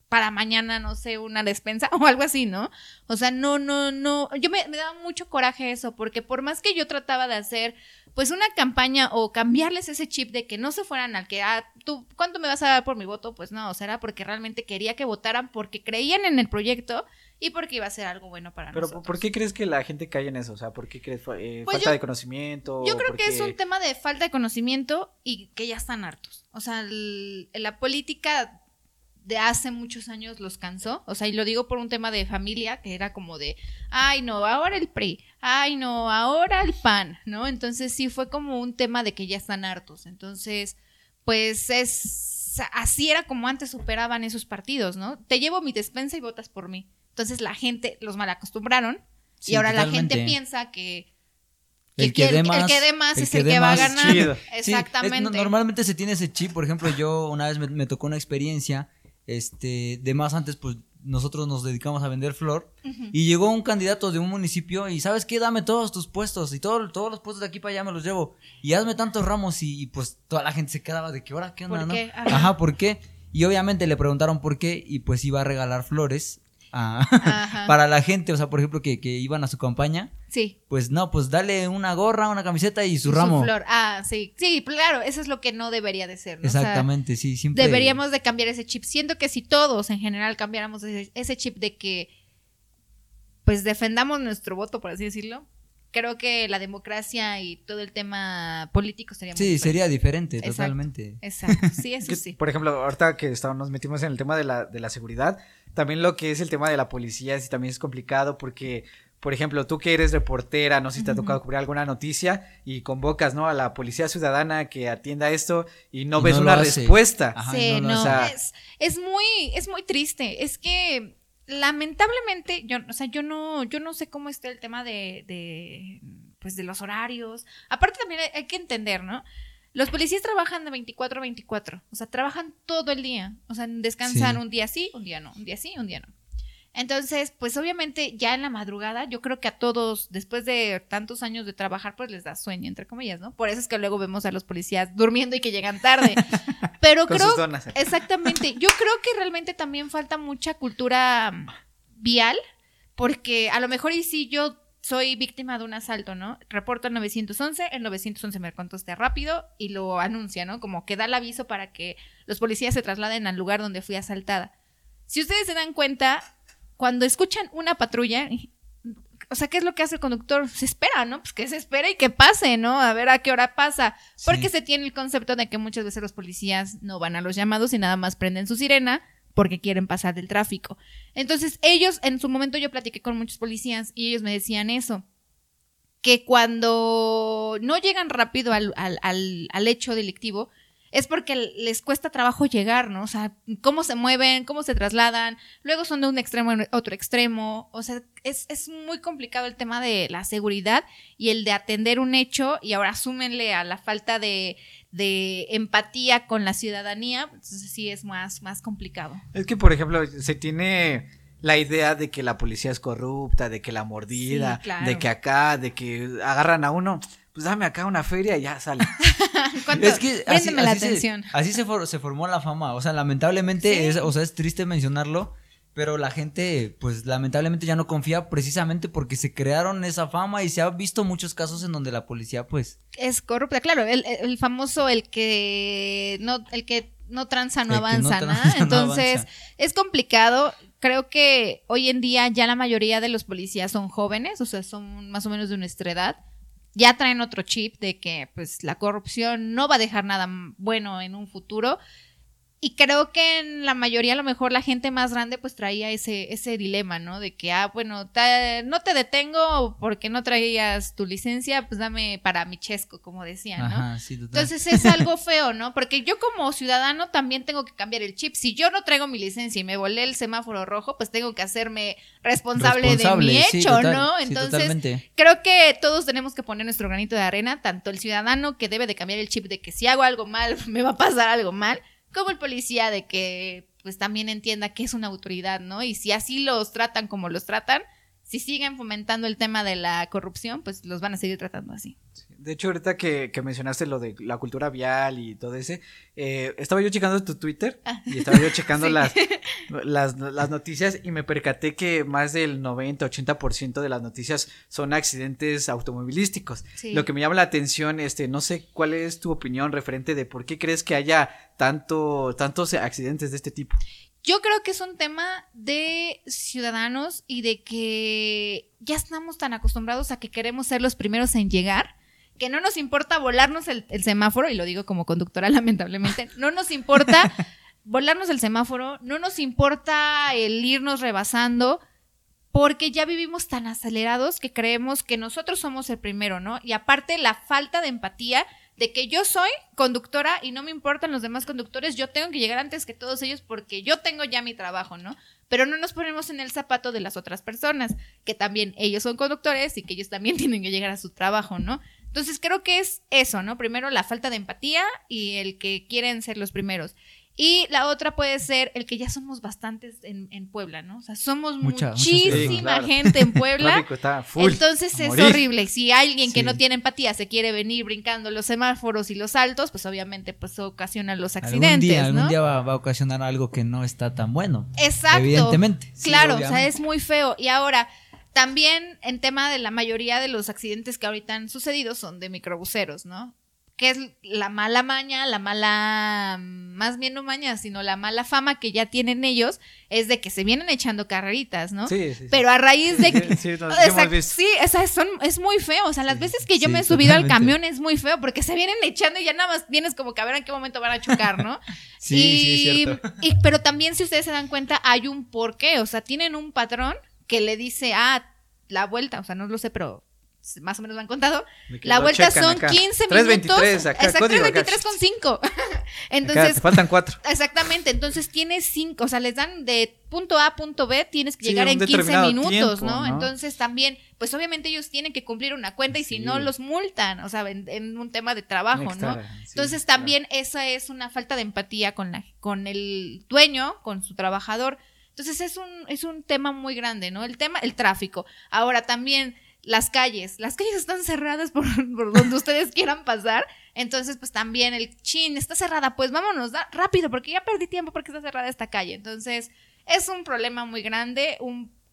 para mañana, no sé, una despensa o algo así, ¿no? O sea, no, no, no. Yo me, me daba mucho coraje eso, porque por más que yo trataba de hacer pues una campaña o cambiarles ese chip de que no se fueran al que, ah, tú, ¿cuánto me vas a dar por mi voto? Pues no, o sea, era porque realmente quería que votaran porque creían en el proyecto y porque iba a ser algo bueno para nosotros. Pero ¿por qué crees que la gente cae en eso? O sea, ¿por qué crees eh, pues falta de conocimiento? Yo creo que es un tema de falta de conocimiento y que ya están hartos. O sea, la política de hace muchos años los cansó. O sea, y lo digo por un tema de familia, que era como de, ay, no, ahora el PRI, ay, no, ahora el PAN, ¿no? Entonces sí fue como un tema de que ya están hartos. Entonces, pues es, así era como antes superaban esos partidos, ¿no? Te llevo mi despensa y votas por mí. Entonces la gente los mal acostumbraron y ahora la gente piensa que... el, que dé más, es el que va a ganar. Exactamente. normalmente se tiene ese chip. Por ejemplo, yo una vez me tocó una experiencia este, de más antes, pues nosotros nos dedicamos a vender flor. Y llegó un candidato de un municipio y, ¿sabes qué? Dame todos tus puestos y todo, todos los puestos de aquí para allá me los llevo. Y hazme tantos ramos y, pues toda la gente se quedaba de que, ahora, ¿qué onda, no? Ajá, ¿por qué? Y obviamente le preguntaron por qué y pues iba a regalar flores para la gente, o sea, por ejemplo, que, iban a su campaña. Sí. Pues no, pues dale una gorra, una camiseta y su ramo. flor. Ah, sí. Sí, claro, eso es lo que no debería de ser. Exactamente, sí, siempre. Deberíamos de cambiar ese chip. Siento que si todos en general cambiáramos ese, chip de que, pues defendamos nuestro voto, por así decirlo, creo que la democracia y todo el tema político sería muy Sí, sería diferente, totalmente. Exacto, sí, eso sí. Por ejemplo, ahorita que nos metimos en el tema de la, de la seguridad, también lo que es el tema de la policía sí también es complicado porque por ejemplo, tú que eres reportera, no sé si te ha tocado cubrir alguna noticia y convocas, ¿no? A la policía ciudadana que atienda esto y no ves una respuesta. sí, no, es, muy, es muy triste. Es que lamentablemente, yo, o sea, yo no, yo no sé cómo está el tema de, de pues de los horarios. Aparte también hay que entender, ¿no? Los policías trabajan de 24 a 24, o sea, trabajan todo el día, o sea, descansan un día sí, un día no, un día sí, un día no. Entonces, pues obviamente ya en la madrugada, yo creo que a todos, después de tantos años de trabajar, pues les da sueño, entre comillas, ¿no? Por eso es que luego vemos a los policías durmiendo y que llegan tarde. Pero creo, exactamente, yo creo que realmente también falta mucha cultura mm, vial, porque a lo mejor y si yo soy víctima de un asalto, ¿no? Reporto al 911, el 911 me contesta rápido y lo anuncia, ¿no? Como que da el aviso para que los policías se trasladen al lugar donde fui asaltada. Si ustedes se dan cuenta, cuando escuchan una patrulla, o sea, ¿qué es lo que hace el conductor? Se espera, ¿no? Pues que se espera y que pase, ¿no? A ver a qué hora pasa. Porque se tiene el concepto de que muchas veces los policías no van a los llamados y nada más prenden su sirena porque quieren pasar del tráfico. Entonces, ellos, en su momento yo platiqué con muchos policías y ellos me decían eso, que cuando no llegan rápido al, al, al hecho delictivo, es porque les cuesta trabajo llegar, ¿no? O sea, cómo se mueven, cómo se trasladan, luego son de un extremo a otro extremo, o sea, es, es muy complicado el tema de la seguridad y el de atender un hecho y ahora súmenle a la falta de, de empatía con la ciudadanía, entonces sí es más, más complicado. Es que, por ejemplo, se tiene la idea de que la policía es corrupta, de que la mordida, de que acá, de que agarran a uno pues dame acá una feria y ya sale. es que así, la atención. Se, así se, se, formó la fama. O sea, lamentablemente, es, o sea, es triste mencionarlo, pero la gente, pues lamentablemente ya no confía precisamente porque se crearon esa fama y se ha visto muchos casos en donde la policía, pues. Es corrupta, claro. El, famoso, el que no, el que no tranza no avanza, ¿no? Entonces, es complicado. Creo que hoy en día ya la mayoría de los policías son jóvenes, o sea, son más o menos de nuestra edad ya traen otro chip de que pues la corrupción no va a dejar nada bueno en un futuro y creo que en la mayoría, a lo mejor la gente más grande, pues traía ese, ese dilema, ¿no? De que, ah, bueno, no te detengo porque no traías tu licencia, pues dame para mi chesco, como decían, ¿no? Ajá, sí, Entonces es algo feo, ¿no? Porque yo como ciudadano también tengo que cambiar el chip. Si yo no traigo mi licencia y me volé el semáforo rojo, pues tengo que hacerme responsable, de mi hecho, ¿no? Entonces, creo que todos tenemos que poner nuestro granito de arena, tanto el ciudadano que debe de cambiar el chip de que si hago algo mal, me va a pasar algo mal como el policía de que pues también entienda que es una autoridad, ¿no? Y si así los tratan como los tratan, si siguen fomentando el tema de la corrupción, pues los van a seguir tratando así. De hecho, ahorita que, mencionaste lo de la cultura vial y todo ese, eh, estaba yo checando tu Twitter ah. y estaba yo checando las, las, las, noticias y me percaté que más del 90-80% de las noticias son accidentes automovilísticos. Lo que me llama la atención, este, no sé cuál es tu opinión referente de por qué crees que haya tanto, tantos accidentes de este tipo. Yo creo que es un tema de ciudadanos y de que ya estamos tan acostumbrados a que queremos ser los primeros en llegar, que no nos importa volarnos el, semáforo, y lo digo como conductora lamentablemente, no nos importa volarnos el semáforo, no nos importa el irnos rebasando, porque ya vivimos tan acelerados que creemos que nosotros somos el primero, ¿no? Y aparte la falta de empatía de que yo soy conductora y no me importan los demás conductores, yo tengo que llegar antes que todos ellos porque yo tengo ya mi trabajo, ¿no? Pero no nos ponemos en el zapato de las otras personas, que también ellos son conductores y que ellos también tienen que llegar a su trabajo, ¿no? Entonces creo que es eso, ¿no? Primero la falta de empatía y el que quieren ser los primeros. Y la otra puede ser el que ya somos bastantes en, en Puebla, ¿no? O sea, somos muchísima gente en Puebla. entonces es horrible. Si alguien que no tiene empatía se quiere venir brincando los semáforos y los altos, pues obviamente pues ocasiona los accidentes. Algún día, algún día va, a ocasionar algo que no está tan bueno. Exacto. Evidentemente. Claro, o sea, es muy feo. Y ahora, también en tema de la mayoría de los accidentes que ahorita han sucedido son de microbuseros, ¿no? Que es la mala maña, la mala, más bien no maña, sino la mala fama que ya tienen ellos, es de que se vienen echando carreritas, ¿no? Sí, sí. Pero a raíz de que... sí, sí, son, es muy feo, o sea, las veces que yo me he subido al camión es muy feo, porque se vienen echando y ya nada más vienes como que a ver en qué momento van a chocar, ¿no? sí, sí, es cierto. Y, pero también si ustedes se dan cuenta, hay un porqué, o sea, tienen un patrón que le dice, ah, la vuelta, o sea, no lo sé, pero más o menos me han contado. La vuelta son 15 minutos. exacto, 323 con 5. entonces. faltan 4. Exactamente. Entonces tienes 5. O sea, les dan de punto A a punto B, tienes que llegar en 15 minutos, ¿no? Entonces también, pues obviamente ellos tienen que cumplir una cuenta y si no los multan, o sea, en, un tema de trabajo, ¿no? Entonces también esa es una falta de empatía con, la, con el dueño, con su trabajador. Entonces es un, es un tema muy grande, ¿no? El tema, el tráfico. Ahora también las calles. Las calles están cerradas por, donde ustedes quieran pasar. Entonces, pues también el chin está cerrada. Pues vámonos da, rápido, porque ya perdí tiempo porque está cerrada esta calle. Entonces, es un problema muy grande.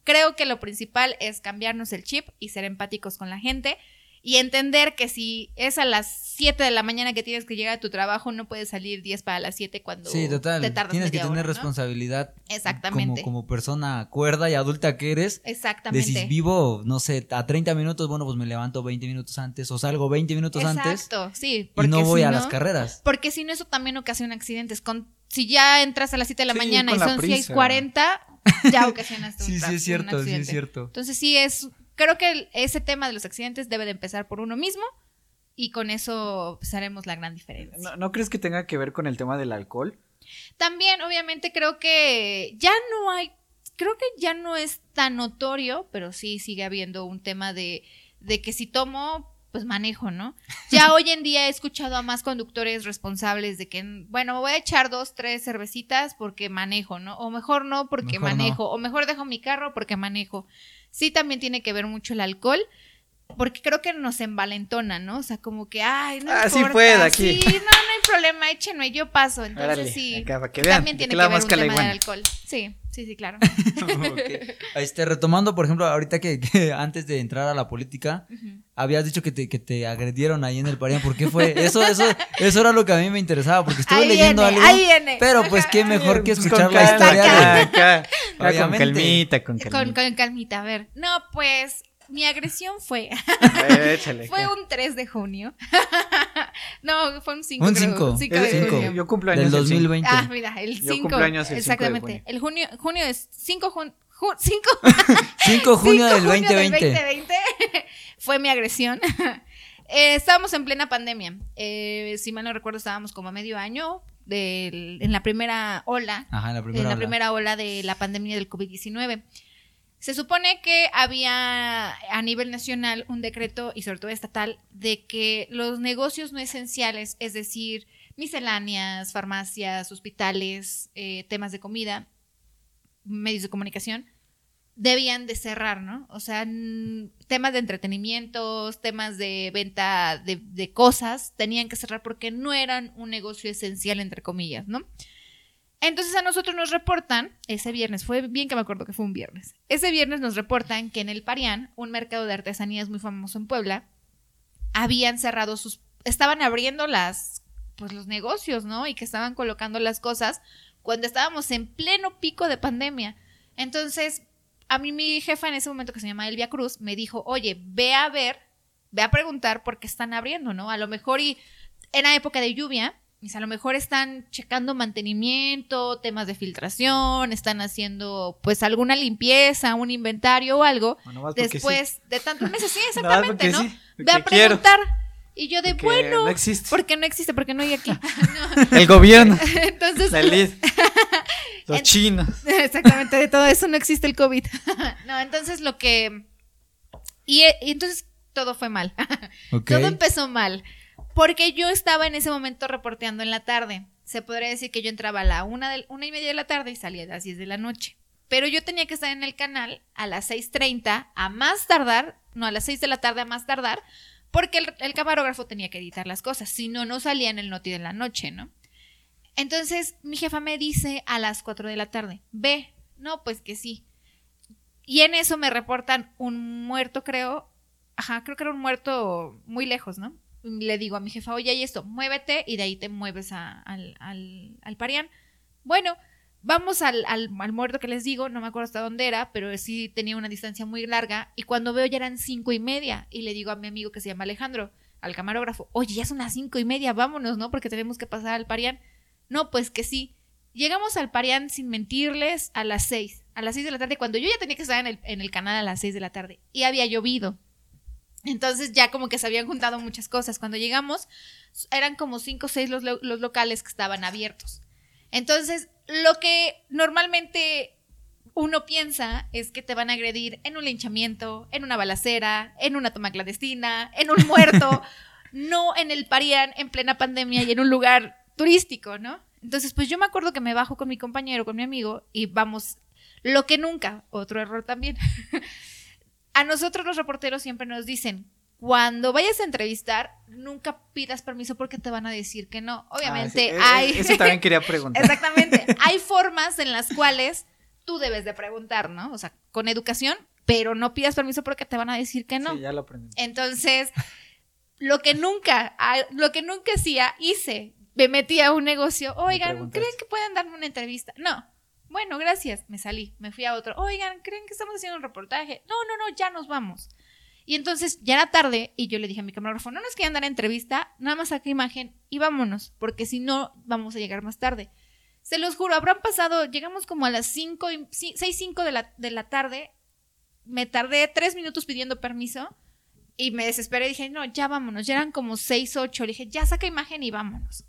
Creo que lo principal es cambiarnos el chip y ser empáticos con la gente y entender que si es a las 7 de la mañana que tienes que llegar a tu trabajo, no puedes salir 10 para las 7 cuando sí, total. te tardas Tienes que tener responsabilidad. Exactamente. Como, como, persona cuerda y adulta que eres. Exactamente. De si vivo, no sé, a 30 minutos, bueno, pues me levanto 20 minutos antes o salgo 20 minutos antes. Exacto, sí. y no voy a las carreras. Porque si no, eso también ocasiona accidentes. Con, si ya entras a las 7 de la mañana y son 6.40, ya ocasionas sí, sí, es cierto, sí, es cierto. Entonces sí es creo que ese tema de los accidentes debe de empezar por uno mismo y con eso pues, haremos la gran diferencia. ¿No, crees que tenga que ver con el tema del alcohol? También, obviamente, creo que ya no hay, creo que ya no es tan notorio, pero sí sigue habiendo un tema de, de que si tomo, pues manejo, ¿no? Ya hoy en día he escuchado a más conductores responsables de que, bueno, me voy a echar dos, tres cervecitas porque manejo, ¿no? O mejor no porque manejo, o mejor dejo mi carro porque manejo sí también tiene que ver mucho el alcohol. Porque creo que nos envalentona, ¿no? O sea, como que, ay, no ah, importa. puede, aquí. Sí, no, no hay problema, échenme, yo paso. Entonces sí, también tiene que, ver un tema del alcohol. Sí, sí, sí, claro. este, retomando, por ejemplo, ahorita que, antes de entrar a la política, habías dicho que te, que te agredieron ahí en el Parián. ¿Por qué fue? Eso, eso, eso era lo que a mí me interesaba, porque estuve leyendo algo. Ahí viene. Pero pues qué mejor que escuchar la historia de... Con calmita, con calmita. Con, con calmita, a ver. No, pues mi agresión fue. fue un 3 de junio. no, fue un 5. Un 5. 5 de junio. Yo cumplo años. Del 2020. Ah, mira, el 5. Exactamente. El junio, junio es 5 junio. 5 5 junio del 2020. Del 2020 fue mi agresión. Eh, estábamos en plena pandemia. Eh, si mal no recuerdo, estábamos como a medio año del, en la primera ola. Ajá, en la primera en la ola. primera ola de la pandemia del COVID-19. Se supone que había a nivel nacional un decreto y sobre todo estatal de que los negocios no esenciales, es decir, misceláneas, farmacias, hospitales, eh, temas de comida, medios de comunicación, debían de cerrar, ¿no? O sea, temas de entretenimientos, temas de venta de, de, cosas, tenían que cerrar porque no eran un negocio esencial, entre comillas, ¿no? Entonces a nosotros nos reportan, ese viernes, fue bien que me acuerdo que fue un viernes, ese viernes nos reportan que en el Parián, un mercado de artesanías muy famoso en Puebla, habían cerrado sus, estaban abriendo las, pues los negocios, ¿no? Y que estaban colocando las cosas cuando estábamos en pleno pico de pandemia. Entonces, a mí mi jefa en ese momento que se llama Elvia Cruz me dijo, oye, ve a ver, ve a preguntar por qué están abriendo, ¿no? A lo mejor y era época de lluvia a lo mejor están checando mantenimiento, temas de filtración, están haciendo pues alguna limpieza, un inventario o algo. después de tantos meses, sí, exactamente, ¿no? Ve a preguntar. Y yo de bueno, no existe. porque no existe, porque no hay aquí. El gobierno. entonces, los chinos. Exactamente, de todo eso no existe el COVID. no, entonces lo que y, entonces todo fue mal. Todo empezó mal. Porque yo estaba en ese momento reporteando en la tarde. Se podría decir que yo entraba a la una, de, una y media de la tarde y salía a las 10 de la noche. Pero yo tenía que estar en el canal a las 6.30, a más tardar, no, a las 6 de la tarde a más tardar, porque el, camarógrafo tenía que editar las cosas. Si no, no salía en el noti de la noche, ¿no? Entonces mi jefa me dice a las 4 de la tarde, ve, no, pues que sí. Y en eso me reportan un muerto, creo. Ajá, creo que era un muerto muy lejos, ¿no? Le digo a mi jefa, oye, hay esto, muévete y de ahí te mueves al, al, al, parián. Bueno, vamos al, al, muerto que les digo, no me acuerdo hasta dónde era, pero sí tenía una distancia muy larga y cuando veo ya eran cinco y media y le digo a mi amigo que se llama Alejandro, al camarógrafo, oye, ya son las cinco y media, vámonos, ¿no? Porque tenemos que pasar al parián. No, pues que sí. Llegamos al parián sin mentirles a las seis, a las seis de la tarde, cuando yo ya tenía que estar en el, en el canal a las seis de la tarde y había llovido. Entonces ya como que se habían juntado muchas cosas. Cuando llegamos, eran como cinco o seis los, los locales que estaban abiertos. Entonces, lo que normalmente uno piensa es que te van a agredir en un linchamiento, en una balacera, en una toma clandestina, en un muerto, no en el Parián en plena pandemia y en un lugar turístico, ¿no? Entonces, pues yo me acuerdo que me bajo con mi compañero, con mi amigo, y vamos, lo que nunca, otro error también, a nosotros los reporteros siempre nos dicen, cuando vayas a entrevistar, nunca pidas permiso porque te van a decir que no. Obviamente ah, e, hay... Eso también quería preguntar. Exactamente. Hay formas en las cuales tú debes de preguntar, ¿no? O sea, con educación, pero no pidas permiso porque te van a decir que no. Sí, ya lo aprendí. Entonces, lo que nunca, lo que nunca hacía, hice, me metí a un negocio, oigan, ¿creen que pueden darme una entrevista? No, bueno, gracias, me salí, me fui a otro. Oigan, ¿creen que estamos haciendo un reportaje? No, no, no, ya nos vamos. Y entonces ya era tarde y yo le dije a mi camarógrafo, no nos quieran dar entrevista, nada más saca imagen y vámonos, porque si no, vamos a llegar más tarde. Se los juro, habrán pasado, llegamos como a las 5, 6, 5 de la, de la tarde, me tardé tres minutos pidiendo permiso y me desesperé dije, no, ya vámonos, ya eran como 6, 8, le dije, ya saca imagen y vámonos.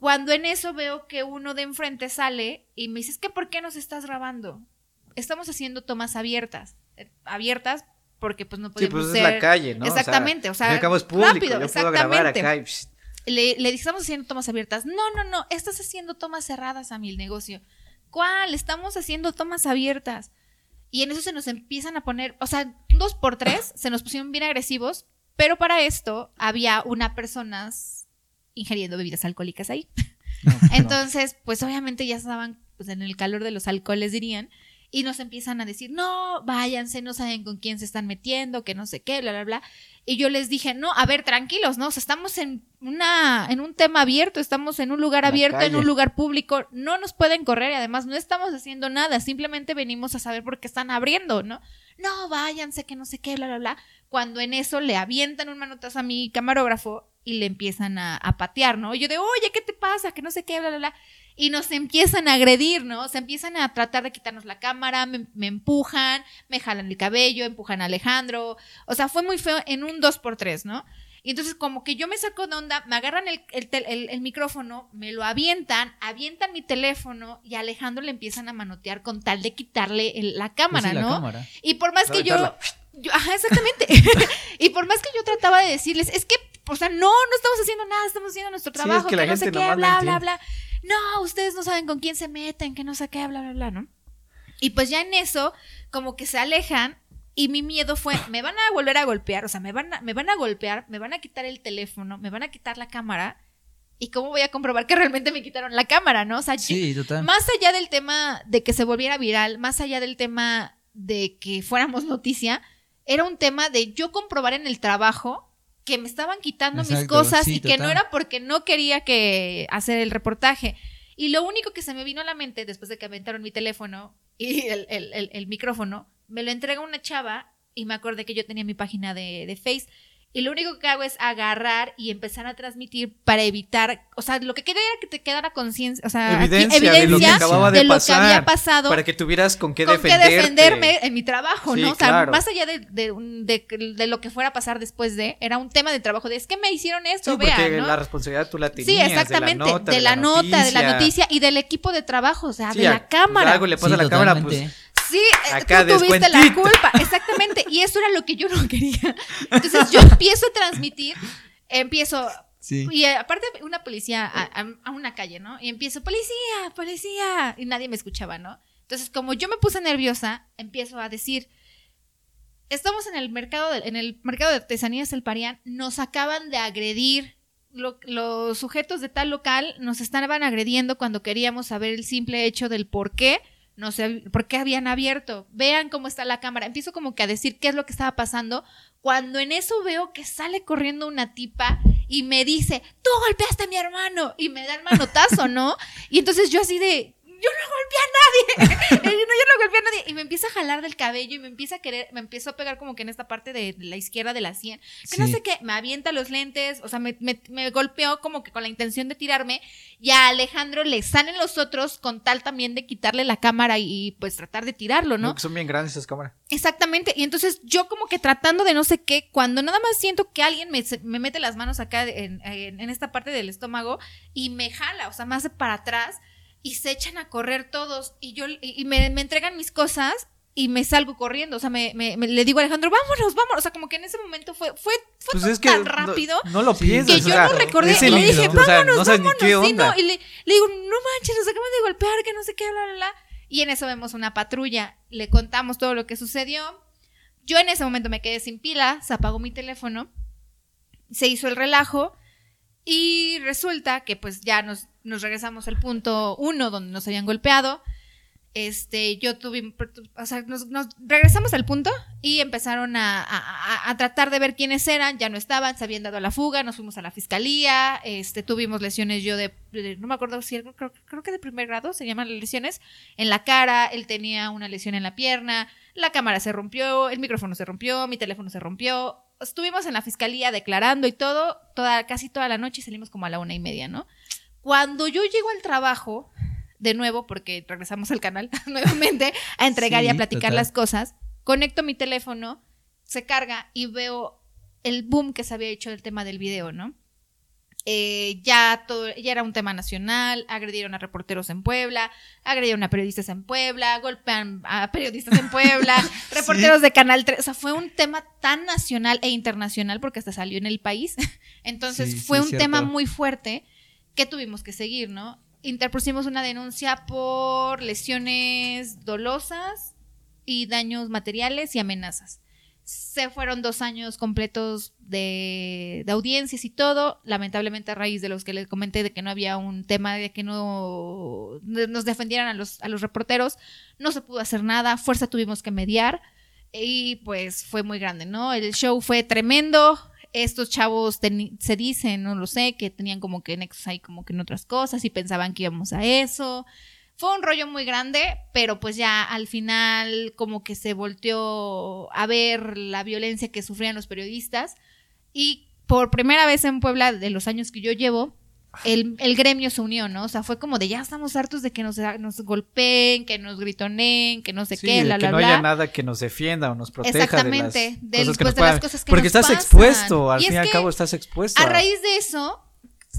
Cuando en eso veo que uno de enfrente sale y me dice, es que ¿por qué nos estás grabando? Estamos haciendo tomas abiertas. Eh, abiertas porque pues no podemos Sí, pues es la calle, ¿no? Exactamente, o sea, o es público, rápido, exactamente. Le, le estamos haciendo tomas abiertas. No, no, no, estás haciendo tomas cerradas a mi negocio. ¿Cuál? Estamos haciendo tomas abiertas. Y en eso se nos empiezan a poner, o sea, dos por tres se nos pusieron bien agresivos, pero para esto había una persona ingiriendo bebidas alcohólicas ahí. Entonces, pues obviamente ya estaban pues, en el calor de los alcoholes, dirían, y nos empiezan a decir, no, váyanse, no saben con quién se están metiendo, que no sé qué, bla, bla, bla. Y yo les dije, no, a ver, tranquilos, ¿no? O sea, estamos en, una, en un tema abierto, estamos en un lugar abierto, en un lugar público, no nos pueden correr y además no estamos haciendo nada, simplemente venimos a saber por qué están abriendo, ¿no? No, váyanse, que no sé qué, bla, bla, bla. Cuando en eso le avientan un manotazo a mi camarógrafo y le empiezan a, patear, ¿no? Y yo de, oye, ¿qué te pasa? Que no sé qué, bla, bla, bla. Y nos empiezan a agredir, ¿no? Se empiezan a tratar de quitarnos la cámara, me, empujan, me jalan el cabello, empujan a Alejandro. O sea, fue muy feo en un 2x3, ¿no? Y entonces como que yo me saco de onda, me agarran el, el, micrófono, me lo avientan, avientan mi teléfono y a Alejandro le empiezan a manotear con tal de quitarle la cámara, ¿no? Y por más que yo, yo... Ajá, exactamente. y por más que yo trataba de decirles, es que o sea, no, no estamos haciendo nada, estamos haciendo nuestro trabajo, que, no sé qué, bla, bla, bla. No, ustedes no saben con quién se meten, que no sé qué, bla, bla, bla, ¿no? Y pues ya en eso, como que se alejan y mi miedo fue, me van a volver a golpear, o sea, me van a, me van a golpear, me van a quitar el teléfono, me van a quitar la cámara. ¿Y cómo voy a comprobar que realmente me quitaron la cámara, no? O sea, sí, total. más allá del tema de que se volviera viral, más allá del tema de que fuéramos noticia, era un tema de yo comprobar en el trabajo que me estaban quitando mis cosas y que no era porque no quería que hacer el reportaje. Y lo único que se me vino a la mente después de que aventaron mi teléfono y el, el, el micrófono, me lo entrega una chava y me acordé que yo tenía mi página de, de Face y lo único que hago es agarrar y empezar a transmitir para evitar, o sea, lo que quería era que te quedara conciencia, o sea, evidencia, de lo que acababa de, había pasado. Para que tuvieras con qué, con qué defenderme en mi trabajo, ¿no? O sea, más allá de, de, lo que fuera a pasar después de, era un tema de trabajo, de es que me hicieron esto, sí, porque la responsabilidad tú la tenías. Sí, exactamente, de la nota, de la, noticia y del equipo de trabajo, o sea, de la cámara. Algo le pasa a la cámara, pues Sí, eh, tú tuviste la culpa, exactamente. Y eso era lo que yo no quería. Entonces yo empiezo a transmitir, empiezo. Y eh, aparte, una policía a, una calle, ¿no? Y empiezo, policía, policía. Y nadie me escuchaba, ¿no? Entonces, como yo me puse nerviosa, empiezo a decir. Estamos en el mercado de, en el mercado de artesanías del Parián, nos acaban de agredir los sujetos de tal local nos estaban agrediendo cuando queríamos saber el simple hecho del por qué no sé por qué habían abierto, vean cómo está la cámara, empiezo como que a decir qué es lo que estaba pasando, cuando en eso veo que sale corriendo una tipa y me dice, tú golpeaste a mi hermano y me da el manotazo, ¿no? Y entonces yo así de, yo no golpeé a nadie. no, yo no golpeé a nadie. Y me empieza a jalar del cabello y me empieza a querer, me empiezo a pegar como que en esta parte de, la izquierda de la sien. Que no sé qué, me avienta los lentes, o sea, me, me, golpeó como que con la intención de tirarme. Y a Alejandro le salen los otros con tal también de quitarle la cámara y, pues tratar de tirarlo, ¿no? que son bien grandes esas cámaras. Exactamente. Y entonces yo como que tratando de no sé qué, cuando nada más siento que alguien me, me mete las manos acá en, en, en esta parte del estómago y me jala, o sea, me hace para atrás y se echan a correr todos y yo y me, entregan mis cosas y me salgo corriendo, o sea, me, le digo a Alejandro, vámonos, vámonos, o sea, como que en ese momento fue fue, fue pues tan rápido no, lo piensas, que yo no recordé y le dije, vámonos, vámonos, y no, y le, digo, no manches, nos acaban de golpear, que no sé qué, bla, bla, bla, y en eso vemos una patrulla, le contamos todo lo que sucedió, yo en ese momento me quedé sin pila, se apagó mi teléfono, se hizo el relajo, y resulta que pues ya nos, nos regresamos al punto uno donde nos habían golpeado. Este, yo tuve, o sea, nos, regresamos al punto y empezaron a, tratar de ver quiénes eran, ya no estaban, se habían dado a la fuga, nos fuimos a la fiscalía, este, tuvimos lesiones yo de, no me acuerdo si, creo, creo que de primer grado se llaman lesiones, en la cara, él tenía una lesión en la pierna, la cámara se rompió, el micrófono se rompió, mi teléfono se rompió, estuvimos en la fiscalía declarando y todo, toda, casi toda la noche y salimos como a la una y media, ¿no? Cuando yo llego al trabajo, de nuevo, porque regresamos al canal nuevamente, a entregar y a platicar las cosas, conecto mi teléfono, se carga y veo el boom que se había hecho del tema del video, ¿no? Eh, ya todo, ya era un tema nacional, agredieron a reporteros en Puebla, agredieron a periodistas en Puebla, golpean a periodistas en Puebla, reporteros de Canal 3, o sea, fue un tema tan nacional e internacional porque hasta salió en el país. Entonces fue un tema muy fuerte que tuvimos que seguir, ¿no? Interpusimos una denuncia por lesiones dolosas y daños materiales y amenazas se fueron dos años completos de, audiencias y todo, lamentablemente a raíz de los que les comenté de que no había un tema de que no nos defendieran a los, a los reporteros, no se pudo hacer nada, fuerza tuvimos que mediar y pues fue muy grande, ¿no? El show fue tremendo, estos chavos se dicen, no lo sé, que tenían como que nexos ahí como que en otras cosas y pensaban que íbamos a eso. Fue un rollo muy grande, pero pues ya al final como que se volteó a ver la violencia que sufrían los periodistas y por primera vez en Puebla de los años que yo llevo, el, gremio se unió, ¿no? O sea, fue como de ya estamos hartos de que nos, nos golpeen, que nos gritonen, que no sé qué, la, que no haya nada que nos defienda o nos proteja. Exactamente, de las, cosas, que de, las cosas que Porque estás expuesto, al fin y al cabo estás expuesto. A raíz de eso,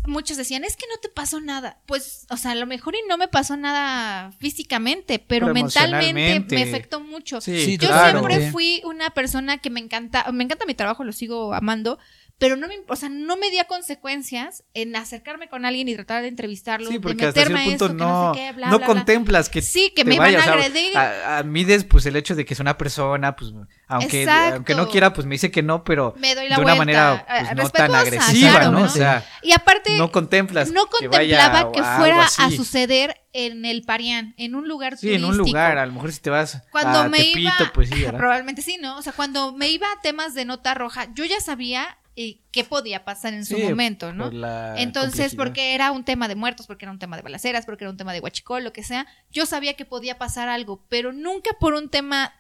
muchos decían, es que no te pasó nada. Pues, o sea, a lo mejor y no me pasó nada físicamente, pero, mentalmente me afectó mucho. Yo siempre fui una persona que me encanta, me encanta mi trabajo, lo sigo amando, pero no me, o sea, no me dio consecuencias en acercarme con alguien y tratar de entrevistarlo, sí, porque de meterme hasta punto esto, no, que no sé qué, bla, no bla, contemplas que Sí, que te me vaya, iban a o sea, agredir. a- admites pues el hecho de que es una persona, pues aunque, Exacto. aunque no quiera, pues me dice que no, pero Me doy la de una vuelta, manera pues, eh, no tan agresiva, claro, ¿no? ¿no? O sea, Y aparte, no contemplas no que vaya contemplaba que, fuera a suceder en el Parián, en un lugar Sí, en un lugar, a lo mejor si te vas Cuando a me Tepito, iba, pues sí, ¿verdad? probablemente sí, ¿no? O sea, cuando me iba a temas de nota roja, yo ya sabía eh, qué podía pasar en su Sí, momento, ¿no? por la Entonces, porque era un tema de muertos, porque era un tema de balaceras, porque era un tema de huachicol, lo que sea, yo sabía que podía pasar algo, pero nunca por un tema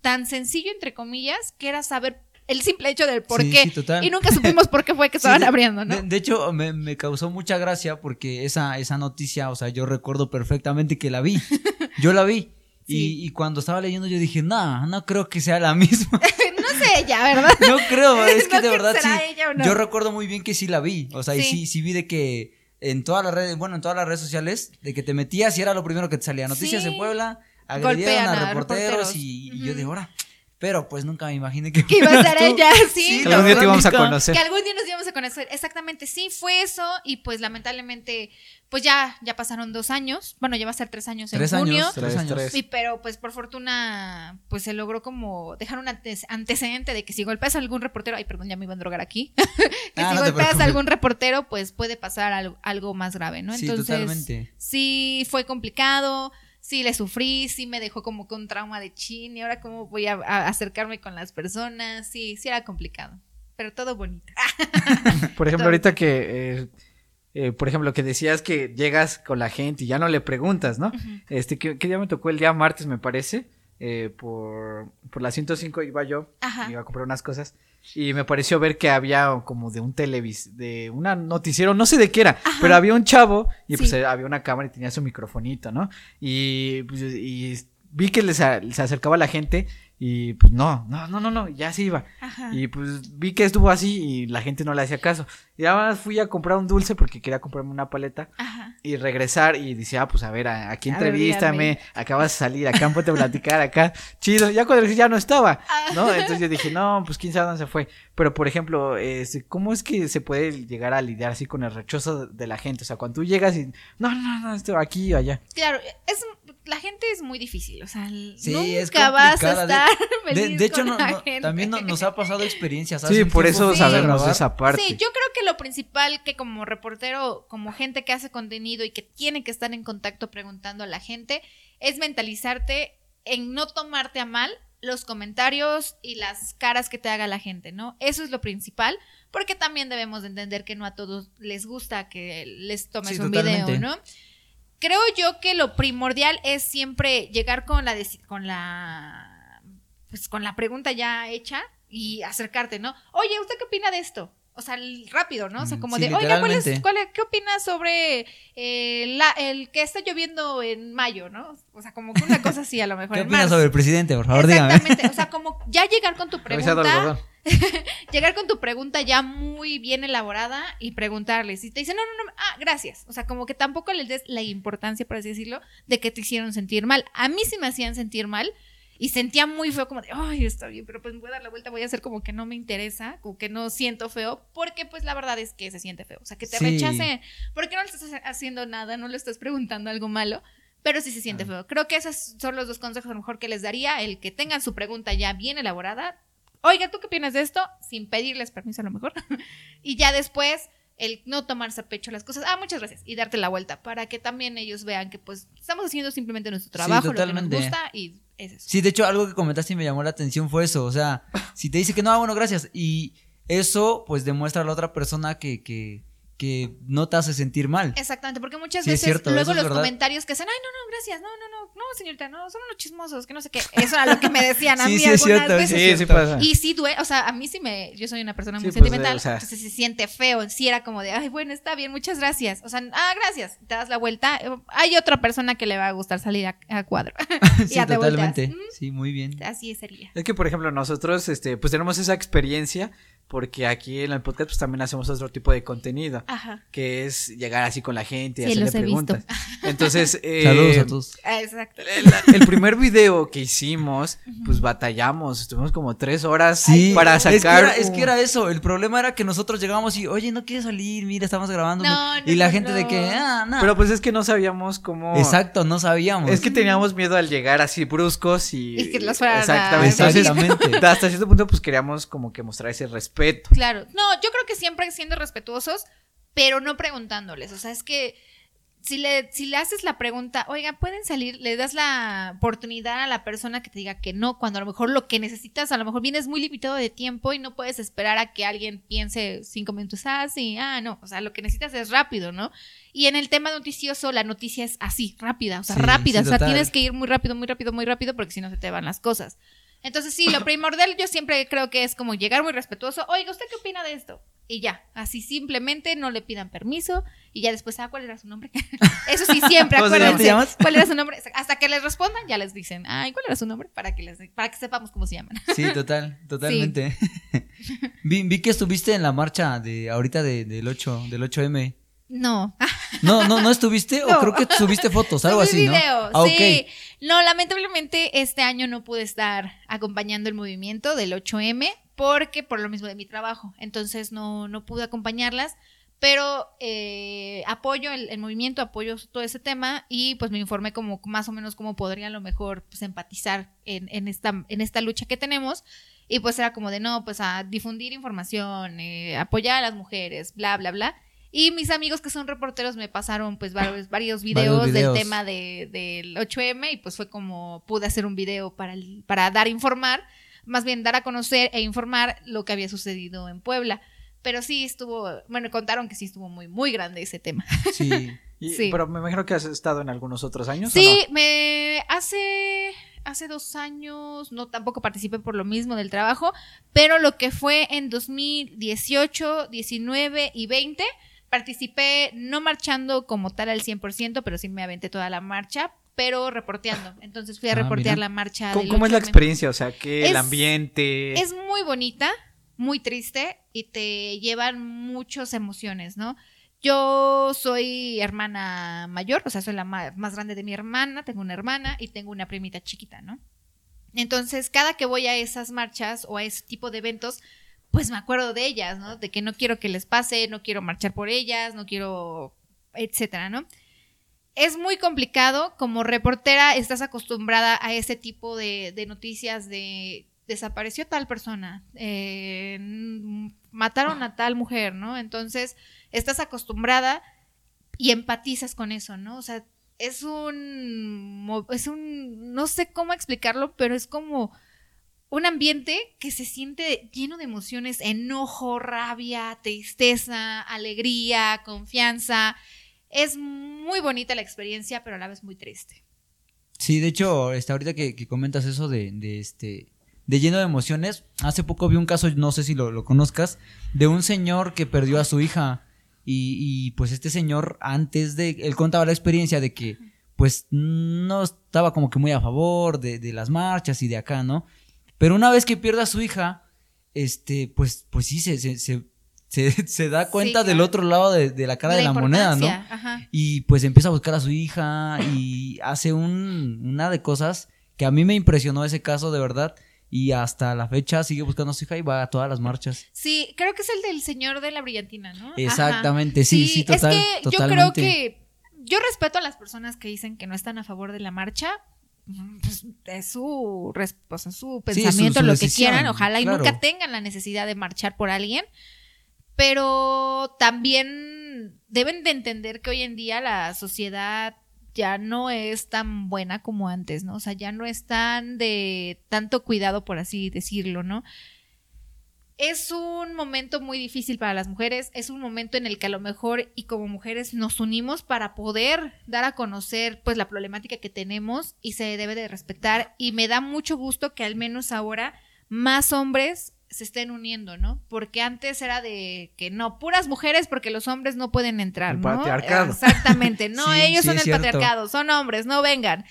tan sencillo, entre comillas, que era saber el simple hecho del por Sí, qué. sí. Y nunca supimos por qué fue que Sí, estaban de- abriendo, ¿no? De, de hecho, me, me causó mucha gracia porque esa, esa noticia, o sea, yo recuerdo perfectamente que la vi. Yo la vi. Sí. Y, y cuando estaba leyendo yo dije, no, no creo que sea la misma. no sé ella, ¿verdad? No creo, es que No de verdad sí. será ella o no. Yo recuerdo muy bien que sí la vi. O sea, y Sí. sí, sí vi de que en todas las redes, bueno, en todas las redes sociales, de que te metías y era lo primero que te salía. Noticias Sí. en Puebla, agredieron Golpean a a reporteros, reporteros. y, y yo de ahora. Pero pues nunca me imaginé que, Que iba a tú. ella, sí. Que algún día te íbamos a conocer. Que algún día nos íbamos a conocer. Exactamente, sí, fue eso. Y pues lamentablemente, pues ya, ya pasaron dos años. Bueno, ya va a ser tres años Tres en junio. años, tres Tres, años. tres. Sí, pero pues por fortuna, pues se logró como dejar un antecedente de que si golpeas a algún reportero, ay, perdón, ya me iba a drogar aquí, que Ah, si no golpeas a algún reportero, pues puede pasar algo, algo más grave, ¿no? Sí, Entonces, totalmente. sí fue complicado, sí le sufrí, sí me dejó como con trauma de chin y ahora cómo voy a, a acercarme con las personas, sí, sí era complicado, pero todo bonito. Por ejemplo, Todo. ahorita que, eh, eh, por ejemplo, que decías que llegas con la gente y ya no le preguntas, ¿no? Este, ¿qué, qué día me tocó? El día martes, me parece, eh, por, por la 105 iba yo, Ajá. iba a comprar unas cosas y me pareció ver que había como de un televis, de una noticiero, no sé de qué era, pero había un chavo y pues Sí. eh, había una cámara y tenía su microfonito, ¿no? Y, pues, y vi que les a- se acercaba la gente y pues no, no, no, no, no, ya se iba. Ajá. Y pues vi que estuvo así y la gente no le hacía caso. Y además fui a comprar un dulce porque quería comprarme una paleta Ajá. y regresar y dice, ah, pues a ver, aquí entrevístame, acabas de salir, acá ponte a platicar, acá, chido. Ya cuando ya no estaba, Ah. ¿no? Entonces yo dije, no, pues quién sabe dónde se fue. Pero por ejemplo, este, ¿cómo es que se puede llegar a lidiar así con el rechazo de la gente? O sea, cuando tú llegas y, no, no, no, esto aquí o allá. Claro, es la gente es muy difícil, o sea, Sí, nunca es vas a. De- estar De, feliz de hecho, con no- la no- gente. también no- nos ha pasado experiencias. Sí, por eso Sí. sabemos de esa parte. Sí, yo creo que lo principal que como reportero, como gente que hace contenido y que tiene que estar en contacto preguntando a la gente, es mentalizarte en no tomarte a mal los comentarios y las caras que te haga la gente, ¿no? Eso es lo principal, porque también debemos de entender que no a todos les gusta que les tomes Sí, un totalmente. video, ¿no? Creo yo que lo primordial es siempre llegar con la con la pues con la pregunta ya hecha y acercarte, ¿no? Oye, ¿usted qué opina de esto? O sea, rápido, ¿no? O sea, Mm, como sí, de, oiga, ¿cuál es, cuál es- ¿qué opinas sobre eh, la- el que está lloviendo en mayo, ¿no? O sea, como que una cosa así a lo mejor. ¿Qué en opinas marzo. sobre el presidente? Por favor, dígame. Exactamente, o sea, como ya llegar con tu pregunta. llegar con tu pregunta ya muy bien elaborada y preguntarles. Si te dicen, no, no, no, ah, gracias. O sea, como que tampoco les des la importancia, por así decirlo, de que te hicieron sentir mal. A mí sí me hacían sentir mal y sentía muy feo, como de, ay, está bien, pero pues me voy a dar la vuelta, voy a hacer como que no me interesa, como que no siento feo, porque pues la verdad es que se siente feo. O sea, que te Sí. rechacen, porque no le estás haciendo nada, no le estás preguntando algo malo. Pero sí se siente feo. Creo que esos son los dos consejos a lo mejor que les daría. El que tengan su pregunta ya bien elaborada, oiga, ¿tú qué opinas de esto? Sin pedirles permiso a lo mejor. y ya después, el no tomarse a pecho las cosas. Ah, muchas gracias. Y darte la vuelta para que también ellos vean que pues estamos haciendo simplemente nuestro trabajo, lo que nos gusta y es eso. Sí, de hecho, algo que comentaste y me llamó la atención fue eso. O sea, si te dice que no, ah, bueno, gracias. Y eso, pues, demuestra a la otra persona que, que, que no te hace sentir mal. Exactamente, porque muchas Sí, veces cierto, luego los verdad. comentarios que hacen, ay, no, no, gracias, no, no, no, no, señorita, no, son unos chismosos, que no sé qué. Eso era lo que me decían a Sí, mí sí, algunas cierto, veces. sí, pasa. Y sí duele, o sea, a mí sí me, yo soy una persona muy pues, sentimental, o sea- entonces se siente feo, sí era como de, ay, bueno, está bien, muchas gracias, o sea, ah, gracias, te das la vuelta, eh, hay otra persona que le va a gustar salir a, a cuadro, y Sí, ya totalmente. Mm, Sí, muy bien. Así sería. Es que, por ejemplo, nosotros, este, pues tenemos esa experiencia porque aquí en el podcast pues también hacemos otro tipo de contenido, Ajá. que es llegar así con la gente y hacerle preguntas. Entonces, eh, saludos a todos. Ah, exacto. El, primer video que hicimos, pues batallamos, estuvimos como tres horas para sacar. Es que, era, eso, el problema era que nosotros llegábamos y, oye, no quieres salir, mira, estamos grabando. y la gente de que, ah, no. Pero pues es que no sabíamos cómo. Exacto, no sabíamos. Es que teníamos miedo al llegar así bruscos y. Y que los Exactamente. Exactamente. hasta cierto punto, pues queríamos como que mostrar ese respeto Claro, no, yo creo que siempre siendo respetuosos, pero no preguntándoles. O sea, es que si le, si le haces la pregunta, oiga, pueden salir, le das la oportunidad a la persona que te diga que no, cuando a lo mejor lo que necesitas, a lo mejor vienes muy limitado de tiempo y no puedes esperar a que alguien piense cinco minutos, ah, sí, ah, no, o sea, lo que necesitas es rápido, ¿no? Y en el tema noticioso, la noticia es así, rápida, o sea, rápida, o sea, tienes que ir muy rápido, muy rápido, muy rápido, porque si no se te van las cosas. Entonces, sí, lo primordial yo siempre creo que es como llegar muy respetuoso. Oiga, ¿usted qué opina de esto? Y ya, así simplemente no le pidan permiso y ya después, ah, ¿cuál era su nombre? Eso sí, siempre, acuérdense. ¿Cuál era su nombre? Hasta que les respondan, ya les dicen, ay, ¿cuál era su nombre? Para que, les, para que sepamos cómo se llaman. Sí, total, totalmente. vi, que estuviste en la marcha de ahorita del 8, del 8M. No. No, no, no estuviste o creo que subiste fotos, algo así, ¿no? Ah, sí. No, lamentablemente este año no pude estar acompañando el movimiento del 8M porque por lo mismo de mi trabajo, entonces no, no pude acompañarlas, pero eh, apoyo el, movimiento, apoyo todo ese tema y pues me informé como más o menos cómo podría a lo mejor pues empatizar en, en, esta, en esta lucha que tenemos y pues era como de no, pues a difundir información, eh, apoyar a las mujeres, bla, bla, bla. Y mis amigos que son reporteros me pasaron pues varios, varios, videos, del tema de, del 8M y pues fue como pude hacer un video para, para dar a informar, más bien dar a conocer e informar lo que había sucedido en Puebla. Pero sí estuvo, bueno, contaron que sí estuvo muy, muy grande ese tema. Sí. sí. Pero me imagino que has estado en algunos otros años. Sí, me hace hace dos años, no tampoco participé por lo mismo del trabajo, pero lo que fue en 2018, 19 y 20 Participé no marchando como tal al 100%, pero sí me aventé toda la marcha, pero reporteando. Entonces fui a ah, reportear la marcha. ¿Cómo, es la experiencia? O sea, que el ambiente. Es muy bonita, muy triste y te llevan muchas emociones, ¿no? Yo soy hermana mayor, o sea, soy la más grande de mi hermana, tengo una hermana y tengo una primita chiquita, ¿no? Entonces, cada que voy a esas marchas o a ese tipo de eventos, pues me acuerdo de ellas, ¿no? De que no quiero que les pase, no quiero marchar por ellas, no quiero, etcétera, ¿no? Es muy complicado, como reportera estás acostumbrada a ese tipo de, noticias de desapareció tal persona, eh, mataron a tal mujer, ¿no? Entonces estás acostumbrada y empatizas con eso, ¿no? O sea, es un, es un, no sé cómo explicarlo, pero es como un ambiente que se siente lleno de emociones, enojo, rabia, tristeza, alegría, confianza. Es muy bonita la experiencia, pero a la vez muy triste. Sí, de hecho, este, ahorita que, comentas eso de, este de lleno de emociones, hace poco vi un caso, no sé si lo, conozcas, de un señor que perdió a su hija. Y, pues este señor, antes de, él contaba la experiencia de que pues no estaba como que muy a favor de, de las marchas y de acá, ¿no? Pero una vez que pierde a su hija, este, pues, pues sí, se, se, se, se da cuenta del otro lado de, la cara de la, moneda, ¿no? Y pues empieza a buscar a su hija y hace un, una de cosas que a mí me impresionó ese caso, de verdad. Y hasta la fecha sigue buscando a su hija y va a todas las marchas. Sí, creo que es el del señor de la brillantina, ¿no? Exactamente, sí, sí, total, Es que yo creo que yo respeto a las personas que dicen que no están a favor de la marcha, pues, es su, pues, su pensamiento, lo que quieran, ojalá y nunca tengan la necesidad de marchar por alguien, pero también deben de entender que hoy en día la sociedad ya no es tan buena como antes, ¿no? O sea, ya no es tan de tanto cuidado, por así decirlo, ¿no? Es un momento muy difícil para las mujeres, es un momento en el que a lo mejor y como mujeres nos unimos para poder dar a conocer pues la problemática que tenemos y se debe de respetar y me da mucho gusto que al menos ahora más hombres se estén uniendo, ¿no? Porque antes era de que no, puras mujeres porque los hombres no pueden entrar, el Patriarcado. Exactamente, no, ellos son el patriarcado, son hombres, no vengan.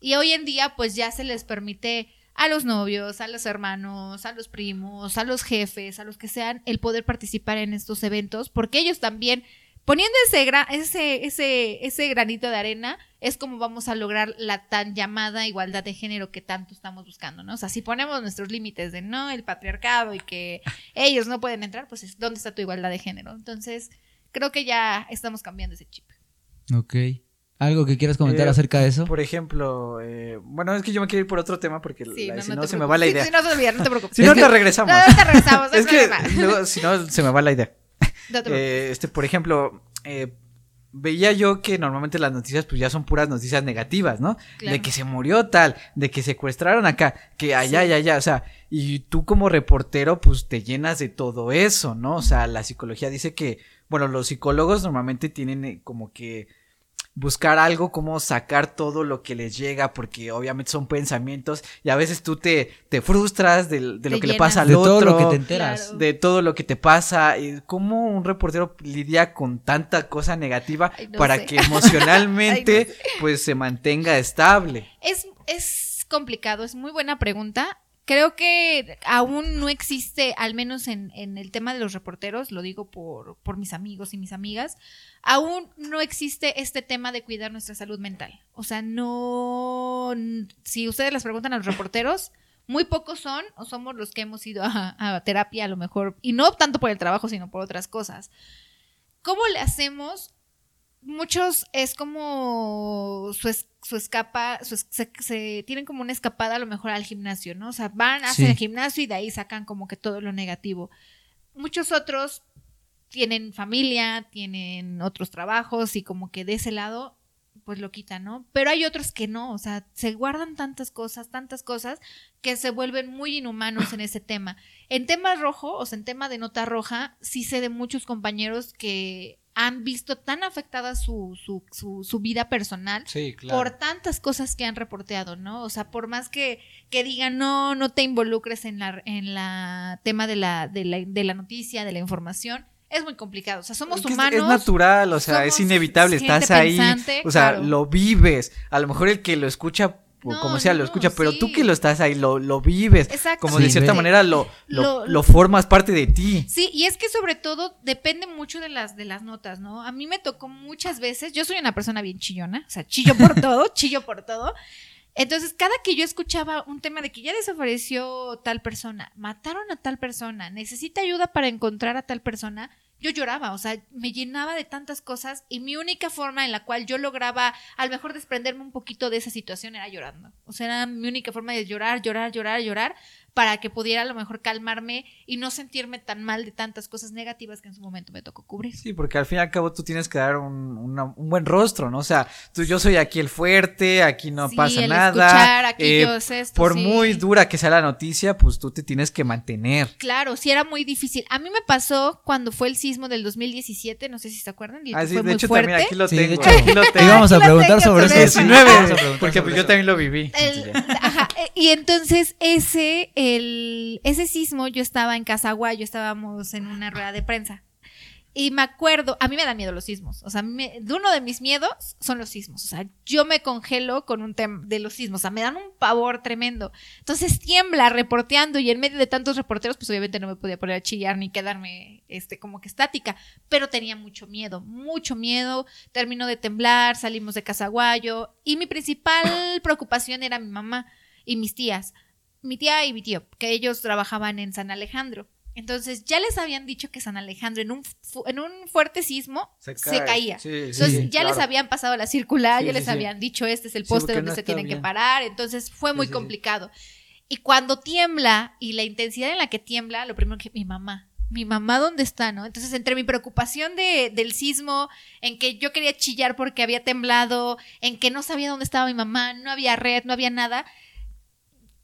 Y hoy en día pues ya se les permite a los novios, a los hermanos, a los primos, a los jefes, a los que sean, el poder participar en estos eventos, porque ellos también, poniendo ese, ese, ese, ese granito de arena, es como vamos a lograr la tan llamada igualdad de género que tanto estamos buscando, ¿no? O sea, si ponemos nuestros límites de no, el patriarcado y que ellos no pueden entrar, pues ¿dónde está tu igualdad de género? Entonces, creo que ya estamos cambiando ese chip. Ok. ¿Algo que quieras comentar eh, acerca de eso? Por ejemplo, eh, bueno, es que yo me quiero ir por otro tema porque si no, se me va la idea. si no se olvida, no te preocupes. si no, te regresamos. No, te regresamos. es que si no, se me va la idea. Eh, este, por ejemplo, veía yo que normalmente las noticias pues ya son puras noticias negativas, ¿no? De que se murió tal, de que secuestraron acá, que allá, allá, allá, o sea, y tú como reportero pues te llenas de todo eso, ¿no? O sea, la psicología dice que, bueno, los psicólogos normalmente tienen como que buscar algo, como sacar todo lo que les llega, porque obviamente son pensamientos y a veces tú te, te frustras de, lo que le pasa al de otro. De todo lo que te enteras. De todo lo que te pasa. Y ¿Cómo un reportero lidia con tanta cosa negativa para que emocionalmente pues se mantenga estable? Es, es complicado, es muy buena pregunta creo que aún no existe, al menos en, el tema de los reporteros, lo digo por, por mis amigos y mis amigas, aún no existe este tema de cuidar nuestra salud mental. O sea, no, si ustedes les preguntan a los reporteros, muy pocos son o somos los que hemos ido a, terapia a lo mejor, y no tanto por el trabajo, sino por otras cosas. ¿Cómo le hacemos? Muchos es como su, su escapa, se, tienen como una escapada a lo mejor al gimnasio, ¿no? O sea, van, hacen el gimnasio y de ahí sacan como que todo lo negativo. Muchos otros tienen familia, tienen otros trabajos y como que de ese lado pues lo quitan, ¿no? Pero hay otros que no, o sea, se guardan tantas cosas, tantas cosas que se vuelven muy inhumanos en ese tema. En tema rojo, o sea, en tema de nota roja, sí sé de muchos compañeros que han visto tan afectada su, su, su, vida personal por tantas cosas que han reporteado, ¿no? O sea, por más que, que digan, no, no te involucres en la, en la tema de la, de la, de la noticia, de la información, es muy complicado. O sea, somos humanos. Es, natural, o sea, es inevitable. Estás ahí. o sea, lo vives. A lo mejor el que lo escucha como sea, lo escucha, pero tú que lo estás ahí, lo, lo vives. Exacto. Como de cierta manera lo, lo, lo, formas parte de ti. Sí, y es que sobre todo depende mucho de las, de las notas, ¿no? A mí me tocó muchas veces, yo soy una persona bien chillona, o sea, chillo por todo, chillo por todo. Entonces, cada que yo escuchaba un tema de que ya desapareció tal persona, mataron a tal persona, necesita ayuda para encontrar a tal persona, yo lloraba, o sea, me llenaba de tantas cosas y mi única forma en la cual yo lograba a lo mejor desprenderme un poquito de esa situación era llorando. O sea, era mi única forma de llorar, llorar, llorar, llorar para que pudiera a lo mejor calmarme y no sentirme tan mal de tantas cosas negativas que en su momento me tocó cubrir. Sí, porque al fin y al cabo tú tienes que dar un, un buen rostro, ¿no? O sea, tú, yo soy aquí el fuerte, aquí no pasa nada. Escuchar, aquí eh, yo esto, por muy dura que sea la noticia, pues tú te tienes que mantener. Claro, sí era muy difícil. A mí me pasó cuando fue el sismo del 2017, no sé si se acuerdan. Ah, sí, fue de hecho también aquí lo tengo. De aquí lo tengo. Íbamos a preguntar sobre eso. 19, porque pues yo también lo viví. ajá, y entonces ese, ese sismo, yo estaba en Casaguayo, estábamos en una rueda de prensa. Y me acuerdo, a mí me dan miedo los sismos. O sea, me, uno de mis miedos son los sismos. O sea, yo me congelo con un tema de los sismos. O sea, me dan un pavor tremendo. Entonces tiembla reporteando y en medio de tantos reporteros, pues obviamente no me podía poner a chillar ni quedarme este, como que estática. Pero tenía mucho miedo, mucho miedo. Terminó de temblar, salimos de Casaguayo y mi principal preocupación era mi mamá y mis tías mi tía y mi tío, que ellos trabajaban en San Alejandro. Entonces ya les habían dicho que San Alejandro en un, en un fuerte sismo se, caía. Entonces ya les habían pasado la circular, ya les habían dicho este es el poste donde se tienen que parar. Entonces fue muy complicado. Y cuando tiembla y la intensidad en la que tiembla, lo primero que mi mamá, mi mamá dónde está, ¿no? Entonces entre mi preocupación de, del sismo, en que yo quería chillar porque había temblado, en que no sabía dónde estaba mi mamá, no había red, no había nada,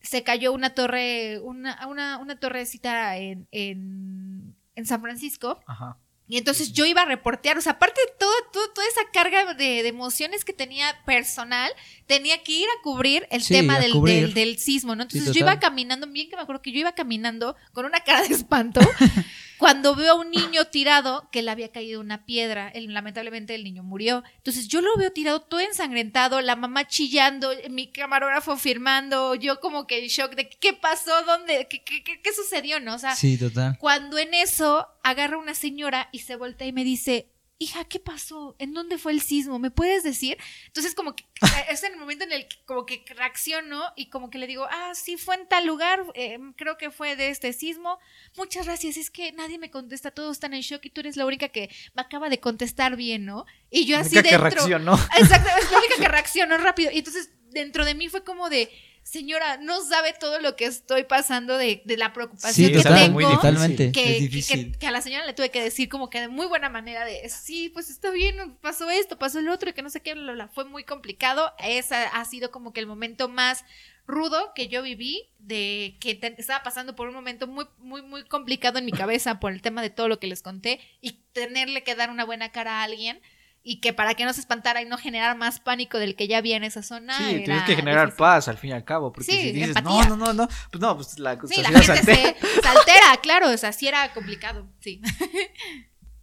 se cayó una torre, una, una, una torrecita en, en, en San Francisco. Ajá. Y entonces yo iba a reportear, o sea, aparte de todo, toda esa carga de, emociones que tenía personal, tenía que ir a cubrir el tema del, del, sismo, ¿no? Entonces yo iba caminando, bien que me acuerdo que yo iba caminando con una cara de espanto, cuando veo a un niño tirado que le había caído una piedra, lamentablemente el niño murió. Entonces yo lo veo tirado todo ensangrentado, la mamá chillando, mi camarógrafo firmando, yo como que en shock de qué pasó, dónde, qué, qué, qué, sucedió, ¿no? O sea, sí, total. cuando en eso agarra una señora y se voltea y me dice, hija, ¿qué pasó? ¿En dónde fue el sismo? ¿Me puedes decir? Entonces como que es en el momento en el que como que reacciono y como que le digo, ah, sí, fue en tal lugar, eh, creo que fue de este sismo. Muchas gracias, es que nadie me contesta, todos están en shock y tú eres la única que me acaba de contestar bien, ¿no? Y yo así dentro... que reaccionó. Exacto, es la única que reaccionó rápido. Y entonces dentro de mí fue como de señora, no sabe todo lo que estoy pasando de, la preocupación que tengo. totalmente. Que, a la señora le tuve que decir como que de muy buena manera de, sí, pues está bien, pasó esto, pasó el otro, y que no sé qué, fue muy complicado. Ese ha sido como que el momento más rudo que yo viví, de que estaba pasando por un momento muy, muy, muy complicado en mi cabeza por el tema de todo lo que les conté y tenerle que dar una buena cara a alguien y que para que no se espantara y no generar más pánico del que ya había en esa zona. Sí, tienes que generar paz al fin y al cabo, porque si dices, no, no, no, no, pues no, pues la, sí, la gente se, altera, claro, o sea, sí era complicado, sí.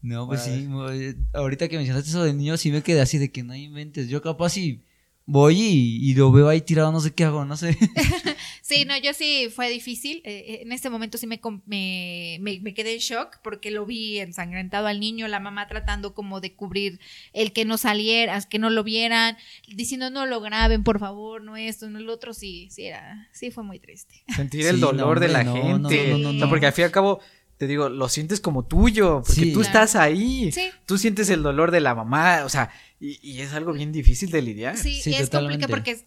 No, pues sí, ahorita que mencionaste eso de niños, sí me quedé así de que no inventes, yo capaz sí voy y, lo veo ahí tirado, no sé qué hago, no sé. sí, no, yo sí fue difícil. Eh, eh, en este momento sí me, me, me, quedé en shock porque lo vi ensangrentado al niño, la mamá tratando como de cubrir el que no saliera, que no lo vieran, diciendo no lo graben, por favor, no esto, no lo otro. Sí, sí, era, sí fue muy triste. Sentir el dolor de la gente. No, no, porque al fin y al cabo te digo, lo sientes como tuyo, porque tú estás ahí. Tú sientes el dolor de la mamá, o sea, y, es algo bien difícil de lidiar. Sí, y es complicado porque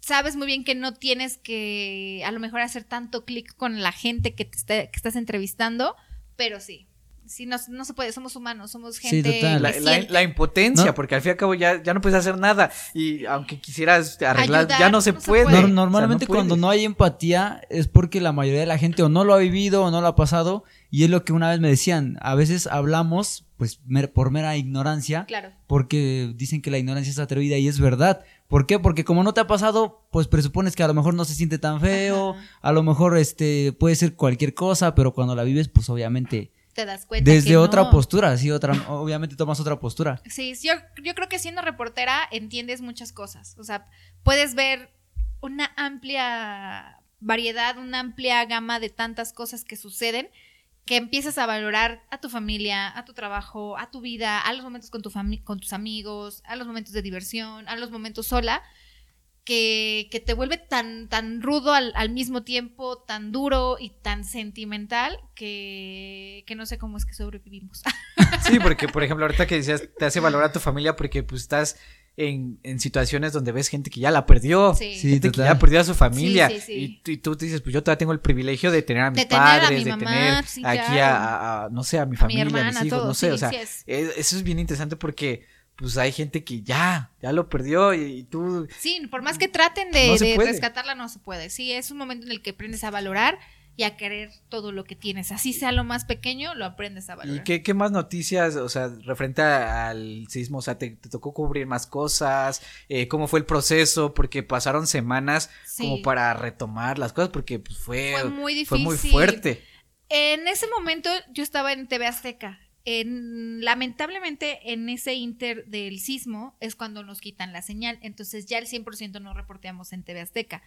sabes muy bien que no tienes que a lo mejor hacer tanto clic con la gente que, te que estás entrevistando, pero sí. Sí, no, no, se puede, somos humanos, somos gente. Sí, total. La, impotencia, porque al fin y al cabo ya, ya no puedes hacer nada. Y aunque quisieras arreglar, ya no se, puede. normalmente cuando no hay empatía es porque la mayoría de la gente o no lo ha vivido o no lo ha pasado. Y es lo que una vez me decían, a veces hablamos pues por mera ignorancia, claro. porque dicen que la ignorancia es atrevida y es verdad. ¿Por qué? Porque como no te ha pasado, pues presupones que a lo mejor no se siente tan feo, a lo mejor este puede ser cualquier cosa, pero cuando la vives, pues obviamente te das cuenta desde otra postura, sí, otra obviamente tomas otra postura. Sí, yo yo creo que siendo reportera entiendes muchas cosas, o sea, puedes ver una amplia variedad, una amplia gama de tantas cosas que suceden que empiezas a valorar a tu familia, a tu trabajo, a tu vida, a los momentos con, tu con tus amigos, a los momentos de diversión, a los momentos sola, que, que te vuelve tan, tan rudo al, al, mismo tiempo, tan duro y tan sentimental, que, que no sé cómo es que sobrevivimos. Sí, porque por ejemplo, ahorita que decías, te hace valorar a tu familia porque pues estás en, en, situaciones donde ves gente que ya la perdió, gente que ya perdió a su familia. y, tú te dices, pues yo todavía tengo el privilegio de tener a mis padres, de tener aquí a, no sé, a mi familia, a, mis hijos, no sé, o sea, eso es bien interesante porque pues hay gente que ya, ya lo perdió y, tú... Sí, por más que traten de, de rescatarla, no se puede. Sí, es un momento en el que aprendes a valorar y a querer todo lo que tienes. Así sea lo más pequeño, lo aprendes a valorar. ¿Y qué, qué más noticias, o sea, referente al sismo? O sea, ¿te, tocó cubrir más cosas? Eh, ¿Cómo fue el proceso? Porque pasaron semanas como para retomar las cosas, porque pues, fue, fue, muy difícil. fue muy fuerte. En ese momento yo estaba en TV Azteca. En, lamentablemente en ese inter del sismo es cuando nos quitan la señal, entonces ya el 100% no reporteamos en TV Azteca.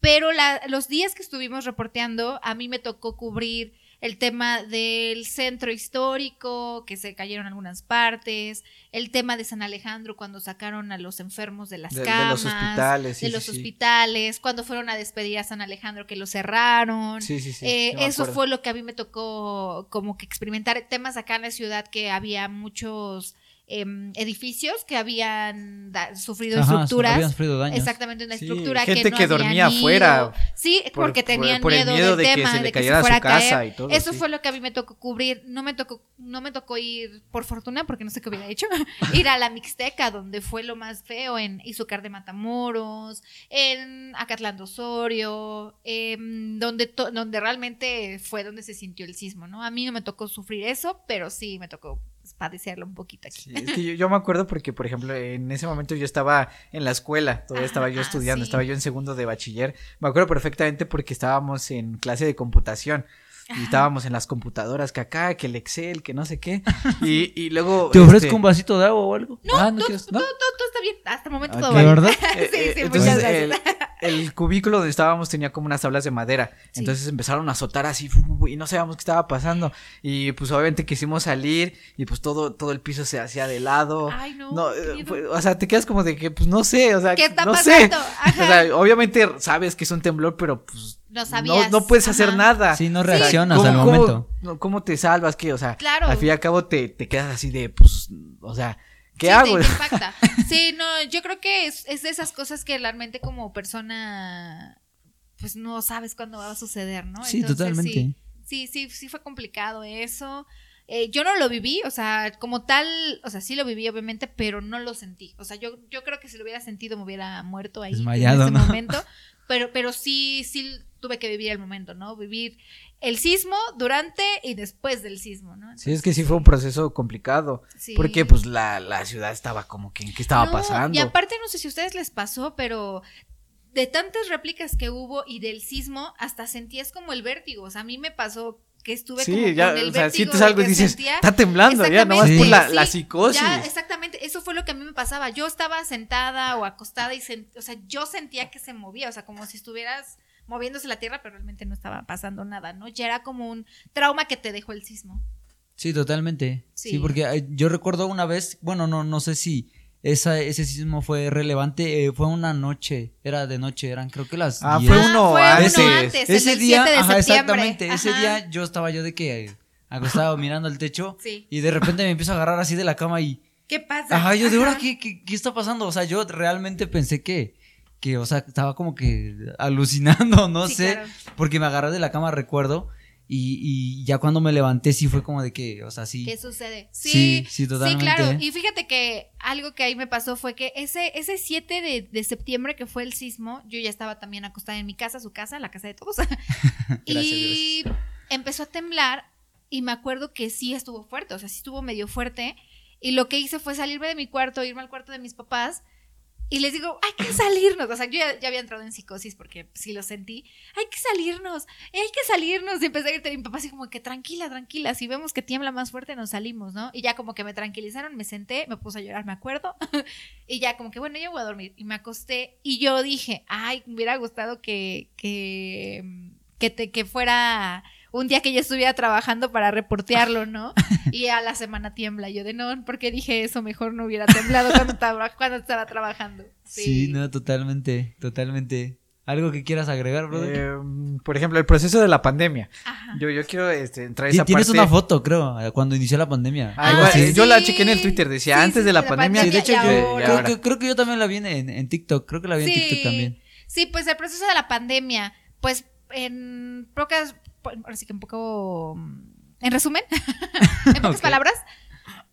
Pero los días que estuvimos reporteando, a mí me tocó cubrir el tema del centro histórico, que se cayeron algunas partes, el tema de San Alejandro cuando sacaron a los enfermos de las camas, de los hospitales, de los hospitales, cuando fueron a despedir a San Alejandro que lo cerraron. Eh, eso fue lo que a mí me tocó como que experimentar. Temas acá en la ciudad que había muchos Em, edificios que habían sufrido estructuras. Habían sufrido daños. Exactamente, una estructura gente que, no que dormía afuera. Sí, porque tenían miedo, del tema, de que se fuera a caer. Eso fue lo que a mí me tocó cubrir. No me tocó, no me tocó ir, por fortuna, porque no sé qué hubiera hecho, ir a la Mixteca, donde fue lo más feo, en Izucar de Matamoros, en Acatlán Osorio, em, donde, donde realmente fue donde se sintió el sismo, ¿no? A mí no me tocó sufrir eso, pero sí me tocó padecerlo un poquito aquí. Sí, es que yo, me acuerdo porque, por ejemplo, en ese momento yo estaba en la escuela, todavía estaba yo estudiando, estaba yo en segundo de bachiller. Me acuerdo perfectamente porque estábamos en clase de computación. Y estábamos en las computadoras, que acá, que el Excel, que no sé qué. Y, y luego. ¿Te ofrezco este un vasito de agua o algo? No, ah, ¿no, todo, está bien. Hasta el momento todo ¿De verdad? sí, sí, eh, muchas gracias el cubículo donde estábamos tenía como unas tablas de madera. Entonces empezaron a azotar así y no sabíamos qué estaba pasando. Y pues obviamente quisimos salir y pues todo, todo el piso se hacía de lado. Ay, no. Eh, o sea, te quedas como de que pues no sé, o sea, ¿Qué está no pasando? sé. O sea, obviamente sabes que es un temblor, pero pues no sabías. No, puedes hacer nada. Sí, no reaccionas al momento. ¿cómo, te salvas? ¿Qué? O sea, al fin y al cabo te, te quedas así de, pues, o sea, ¿Qué hago? Sí, no, yo creo que es, de esas cosas que realmente como persona, pues no sabes cuándo va a suceder, ¿no? Sí, totalmente. Sí, sí, sí, fue complicado eso. Eh, yo no lo viví, o sea, como tal, o sea, sí lo viví obviamente, pero no lo sentí. O sea, yo, yo creo que si lo hubiera sentido me hubiera muerto ahí en ese momento. Pero, pero sí, sí tuve que vivir el momento, ¿no? Vivir el sismo durante y después del sismo, ¿no? sí, es que sí fue un proceso complicado. Sí. Porque pues la, la, ciudad estaba como que en qué estaba pasando. Y aparte, no sé si a ustedes les pasó, pero de tantas réplicas que hubo y del sismo, hasta sentías como el vértigo. O sea, a mí me pasó que estuve como ya, con el o sea, sientes algo y dices, está temblando ya, nomás por la, la psicosis. Ya, exactamente, eso fue lo que a mí me pasaba. Yo estaba sentada o acostada y, o sea, yo sentía que se movía, o sea, como si estuvieras moviéndose la tierra, pero realmente no estaba pasando nada, ¿no? Ya era como un trauma que te dejó el sismo. Sí, totalmente. Sí, porque yo recuerdo una vez, bueno, no, no sé si esa, ese sismo fue relevante, eh, fue una noche, era de noche, eran creo que las Ah, fue uno, ah, antes. Ese día, ajá, exactamente, ese día yo estaba yo de que acostado mirando el techo y de repente me empiezo a agarrar así de la cama y ¿Qué pasa? Ajá, yo de ahora ¿qué, qué, qué está pasando? O sea, yo realmente pensé que que, o sea, estaba como que alucinando, no sé, porque me agarré de la cama, recuerdo, y, y, ya cuando me levanté sí fue como de que, o sea, sí. ¿Qué sucede? Sí, sí, totalmente. Sí, claro, y fíjate que algo que ahí me pasó fue que ese, ese 7 de, de septiembre que fue el sismo, yo ya estaba también acostada en mi casa, su casa, la casa de todos, y empezó a temblar y me acuerdo que sí estuvo fuerte, o sea, sí estuvo medio fuerte, y lo que hice fue salirme de mi cuarto, irme al cuarto de mis papás, y les digo, hay que salirnos. O sea, yo ya, había entrado en psicosis porque sí lo sentí. Hay que salirnos, hay que salirnos. Y empecé a gritar mi papá así como que tranquila, tranquila. Si vemos que tiembla más fuerte, nos salimos, ¿no? Y ya como que me tranquilizaron, me senté, me puse a llorar, me acuerdo. y ya como que, bueno, yo voy a dormir. Y me acosté. Y yo dije, ay, me hubiera gustado que, que, que, te, que fuera un día que yo estuviera trabajando para reportearlo, ¿no? Y a la semana tiembla. Yo de no, ¿por qué dije eso? Mejor no hubiera temblado cuando estaba, cuando estaba trabajando. Sí. no, totalmente, totalmente. ¿Algo que quieras agregar, brother? Eh, por ejemplo, el proceso de la pandemia. Yo, yo quiero este, entrar esa Tienes una foto, creo, cuando inició la pandemia. Ah, Yo la chequé en el Twitter, decía antes de la, pandemia. Sí, de hecho, yo, creo, que, yo también la vi en, en TikTok. Creo que la vi en TikTok también. Sí, pues el proceso de la pandemia. Pues en pocas, ahora sí que un poco, mm, en resumen, en pocas palabras,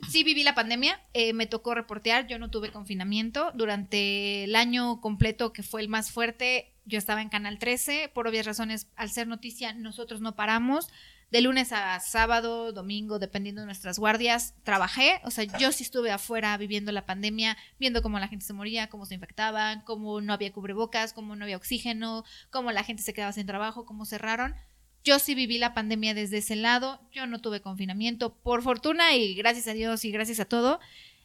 sí viví la pandemia, eh, me tocó reportear, yo no tuve confinamiento, durante el año completo que fue el más fuerte, yo estaba en Canal 13, por obvias razones, al ser noticia, nosotros no paramos, de lunes a sábado, domingo, dependiendo de nuestras guardias, trabajé. O sea, yo sí estuve afuera viviendo la pandemia, viendo cómo la gente se moría, cómo se infectaban, cómo no había cubrebocas, cómo no había oxígeno, cómo la gente se quedaba sin trabajo, cómo cerraron. Yo sí viví la pandemia desde ese lado, yo no tuve confinamiento, por fortuna y gracias a Dios y gracias a todo.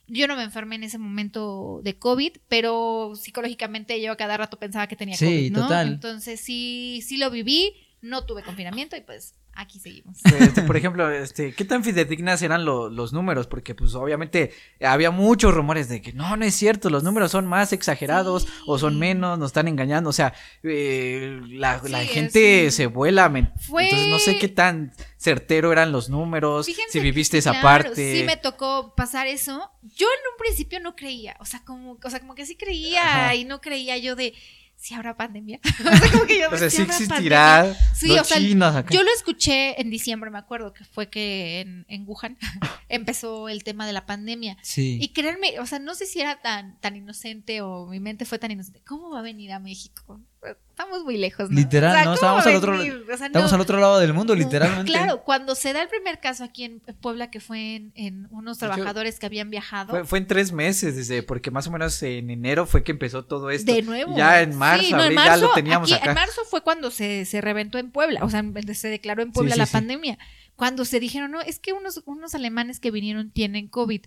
Yo no me enfermé en ese momento de COVID, pero psicológicamente yo cada rato pensaba que tenía COVID, ¿no? Total. Entonces sí, sí lo viví, no tuve confinamiento y pues aquí seguimos. Este, por ejemplo, este, ¿qué tan fidedignas eran los números? Porque pues obviamente había muchos rumores de que no, no es cierto, los números son más exagerados o son menos, nos están engañando, o sea, eh, la, gente se vuela, entonces no sé qué tan certero eran los números, si viviste esa parte. Sí me tocó pasar eso. Yo en un principio no creía, o sea, como, o sea, como que sí creía y no creía yo de si habrá pandemia. o sea, como que yo, o sea, sí existirá. Sí, o sea, yo lo escuché en diciembre, me acuerdo que fue que en, en Wuhan empezó el tema de la pandemia. Sí. Y créanme, o sea, no sé si era tan, tan inocente o mi mente fue tan inocente. ¿Cómo va a venir a México? Estamos muy lejos, ¿no? Literal, no, estábamos al otro, estamos al otro lado del mundo, literalmente. Claro, cuando se da el primer caso aquí en Puebla, que fue en, unos trabajadores que habían viajado. Fue, en tres meses, desde, porque más o menos en enero fue que empezó todo esto. De nuevo. Ya en marzo, abril, ya lo teníamos acá. En marzo fue cuando se, se, reventó en Puebla, o sea, se declaró en Puebla la pandemia. Cuando se dijeron, no, es que unos, unos alemanes que vinieron tienen COVID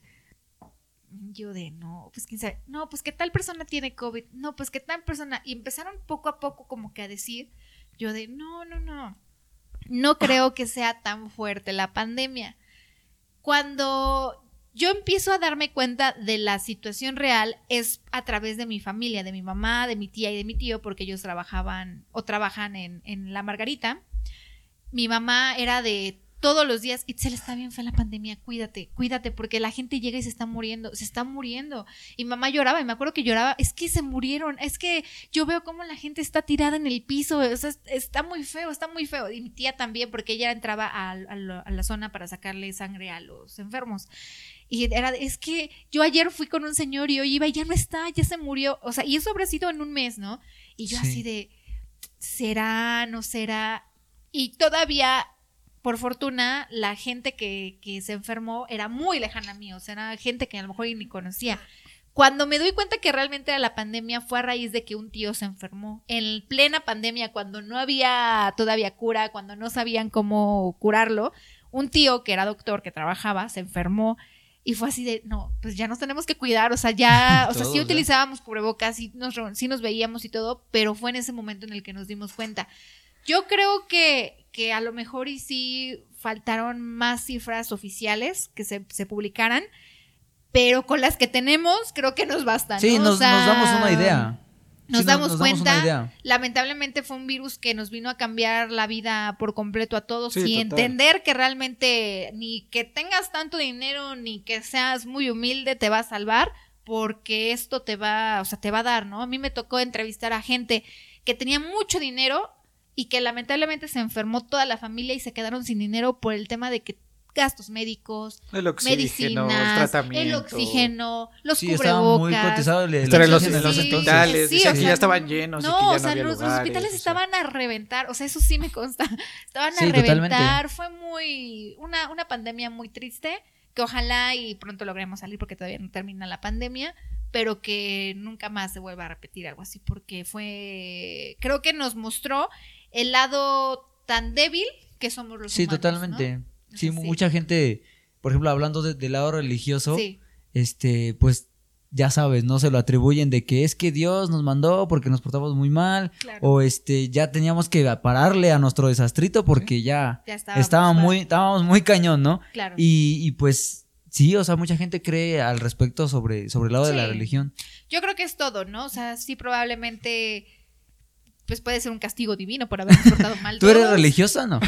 yo de, no, pues quién sabe, no, pues que tal persona tiene COVID, no, pues que tal persona, y empezaron poco a poco como que a decir, yo de, no, no, no, no creo que sea tan fuerte la pandemia. Cuando yo empiezo a darme cuenta de la situación real es a través de mi familia, de mi mamá, de mi tía y de mi tío, porque ellos trabajaban o trabajan en, en La Margarita. Mi mamá era de todos los días, Itzel está bien fue la pandemia, cuídate, cuídate, porque la gente llega y se está muriendo, se está muriendo. Y mamá lloraba, y me acuerdo que lloraba, es que se murieron, es que yo veo cómo la gente está tirada en el piso, o sea, está muy feo, está muy feo. Y mi tía también, porque ella entraba a, la zona para sacarle sangre a los enfermos. Y era, es que yo ayer fui con un señor y hoy iba y ya no está, ya se murió. O sea, y eso habrá sido en un mes, ¿no? Y yo así de, ¿será, no será? Y todavía por fortuna, la gente que, se enfermó era muy lejana a mí, o sea, era gente que a lo mejor ni conocía. Cuando me doy cuenta que realmente era la pandemia fue a raíz de que un tío se enfermó. En plena pandemia, cuando no había todavía cura, cuando no sabían cómo curarlo, un tío que era doctor, que trabajaba, se enfermó y fue así de, no, pues ya nos tenemos que cuidar, o sea, ya, o sea, sí utilizábamos cubrebocas, sí nos, sí nos veíamos y todo, pero fue en ese momento en el que nos dimos cuenta. Yo creo que, que a lo mejor y sí faltaron más cifras oficiales que se, publicaran, pero con las que tenemos creo que nos bastan. Sí, nos, damos una idea. Nos damos cuenta, lamentablemente fue un virus que nos vino a cambiar la vida por completo a todos y entender que realmente ni que tengas tanto dinero ni que seas muy humilde te va a salvar porque esto te va, o sea, te va a dar, ¿no? A mí me tocó entrevistar a gente que tenía mucho dinero y que lamentablemente se enfermó toda la familia y se quedaron sin dinero por el tema de que gastos médicos, el oxígeno, medicinas, el, oxígeno, los sí, cubrebocas. Muy cotizado el, en los, hospitales, sí, que ya estaban llenos. No, o sea, los, hospitales estaban a reventar, o sea, eso sí me consta, estaban a reventar, fue muy, una, una pandemia muy triste, que ojalá y pronto logremos salir porque todavía no termina la pandemia, pero que nunca más se vuelva a repetir algo así, porque fue, creo que nos mostró el lado tan débil que somos los sí, totalmente. Sí, mucha gente, por ejemplo, hablando del lado religioso, este, pues ya sabes, no se lo atribuyen de que es que Dios nos mandó porque nos portamos muy mal o este ya teníamos que pararle a nuestro desastrito porque ya, estaba muy estábamos muy cañón, ¿no? Claro. Y, pues sí, o sea, mucha gente cree al respecto sobre sobre el lado de la religión. Yo creo que es todo, ¿no? O sea, sí probablemente pues puede ser un castigo divino por habernos portado mal. ¿Tú eres religiosa o no?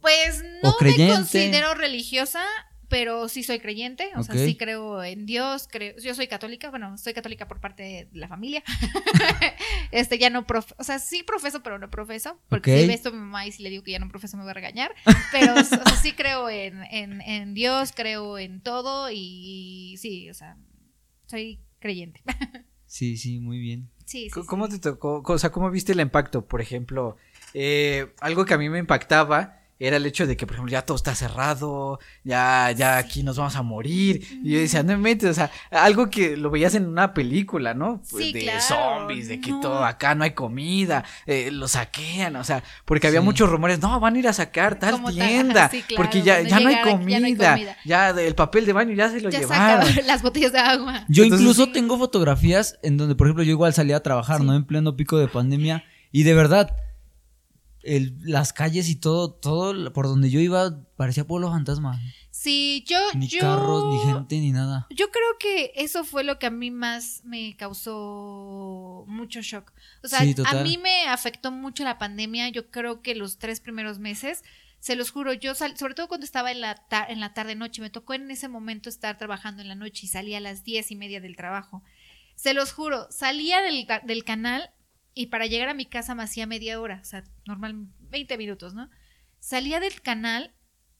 Pues no me considero religiosa, pero sí soy creyente, o sea, sí creo en Dios, creo, yo soy católica, bueno, soy católica por parte de la familia. este ya no profe, o sea, sí profeso, pero no profeso, porque si ve esto mi mamá y si le digo que ya no profeso me va a regañar, pero o sea, sí creo en, en, en Dios, creo en todo y sí, o sea, soy creyente. sí, sí, muy bien. Sí, sí, ¿Cómo te tocó? O sea, ¿cómo viste el impacto? Por ejemplo, eh, algo que a mí me impactaba era el hecho de que, por ejemplo, ya todo está cerrado, ya, ya aquí nos vamos a morir. Y yo decía, no me metes, o sea, algo que lo veías en una película, ¿no? Pues de zombies, de que todo acá no hay comida, eh, lo saquean, o sea, porque había muchos rumores, no, van a ir a sacar tal tienda, porque ya, ya, no hay comida, ya, el papel de baño ya se lo llevaron. las botellas de agua. Yo incluso tengo fotografías en donde, por ejemplo, yo igual salía a trabajar, ¿no? En pleno pico de pandemia, y de verdad las calles y todo, todo por donde yo iba parecía pueblo fantasma. Sí, yo... Ni carros, ni gente, ni nada. Yo creo que eso fue lo que a mí más me causó mucho shock. O sea, a mí me afectó mucho la pandemia, yo creo que los tres primeros meses, se los juro, yo sobre todo cuando estaba en la, en la tarde-noche, me tocó en ese momento estar trabajando en la noche y salía a las diez y media del trabajo. Se los juro, salía del, del canal y para llegar a mi casa me hacía media hora, o sea, normal, 20 minutos, ¿no? Salía del canal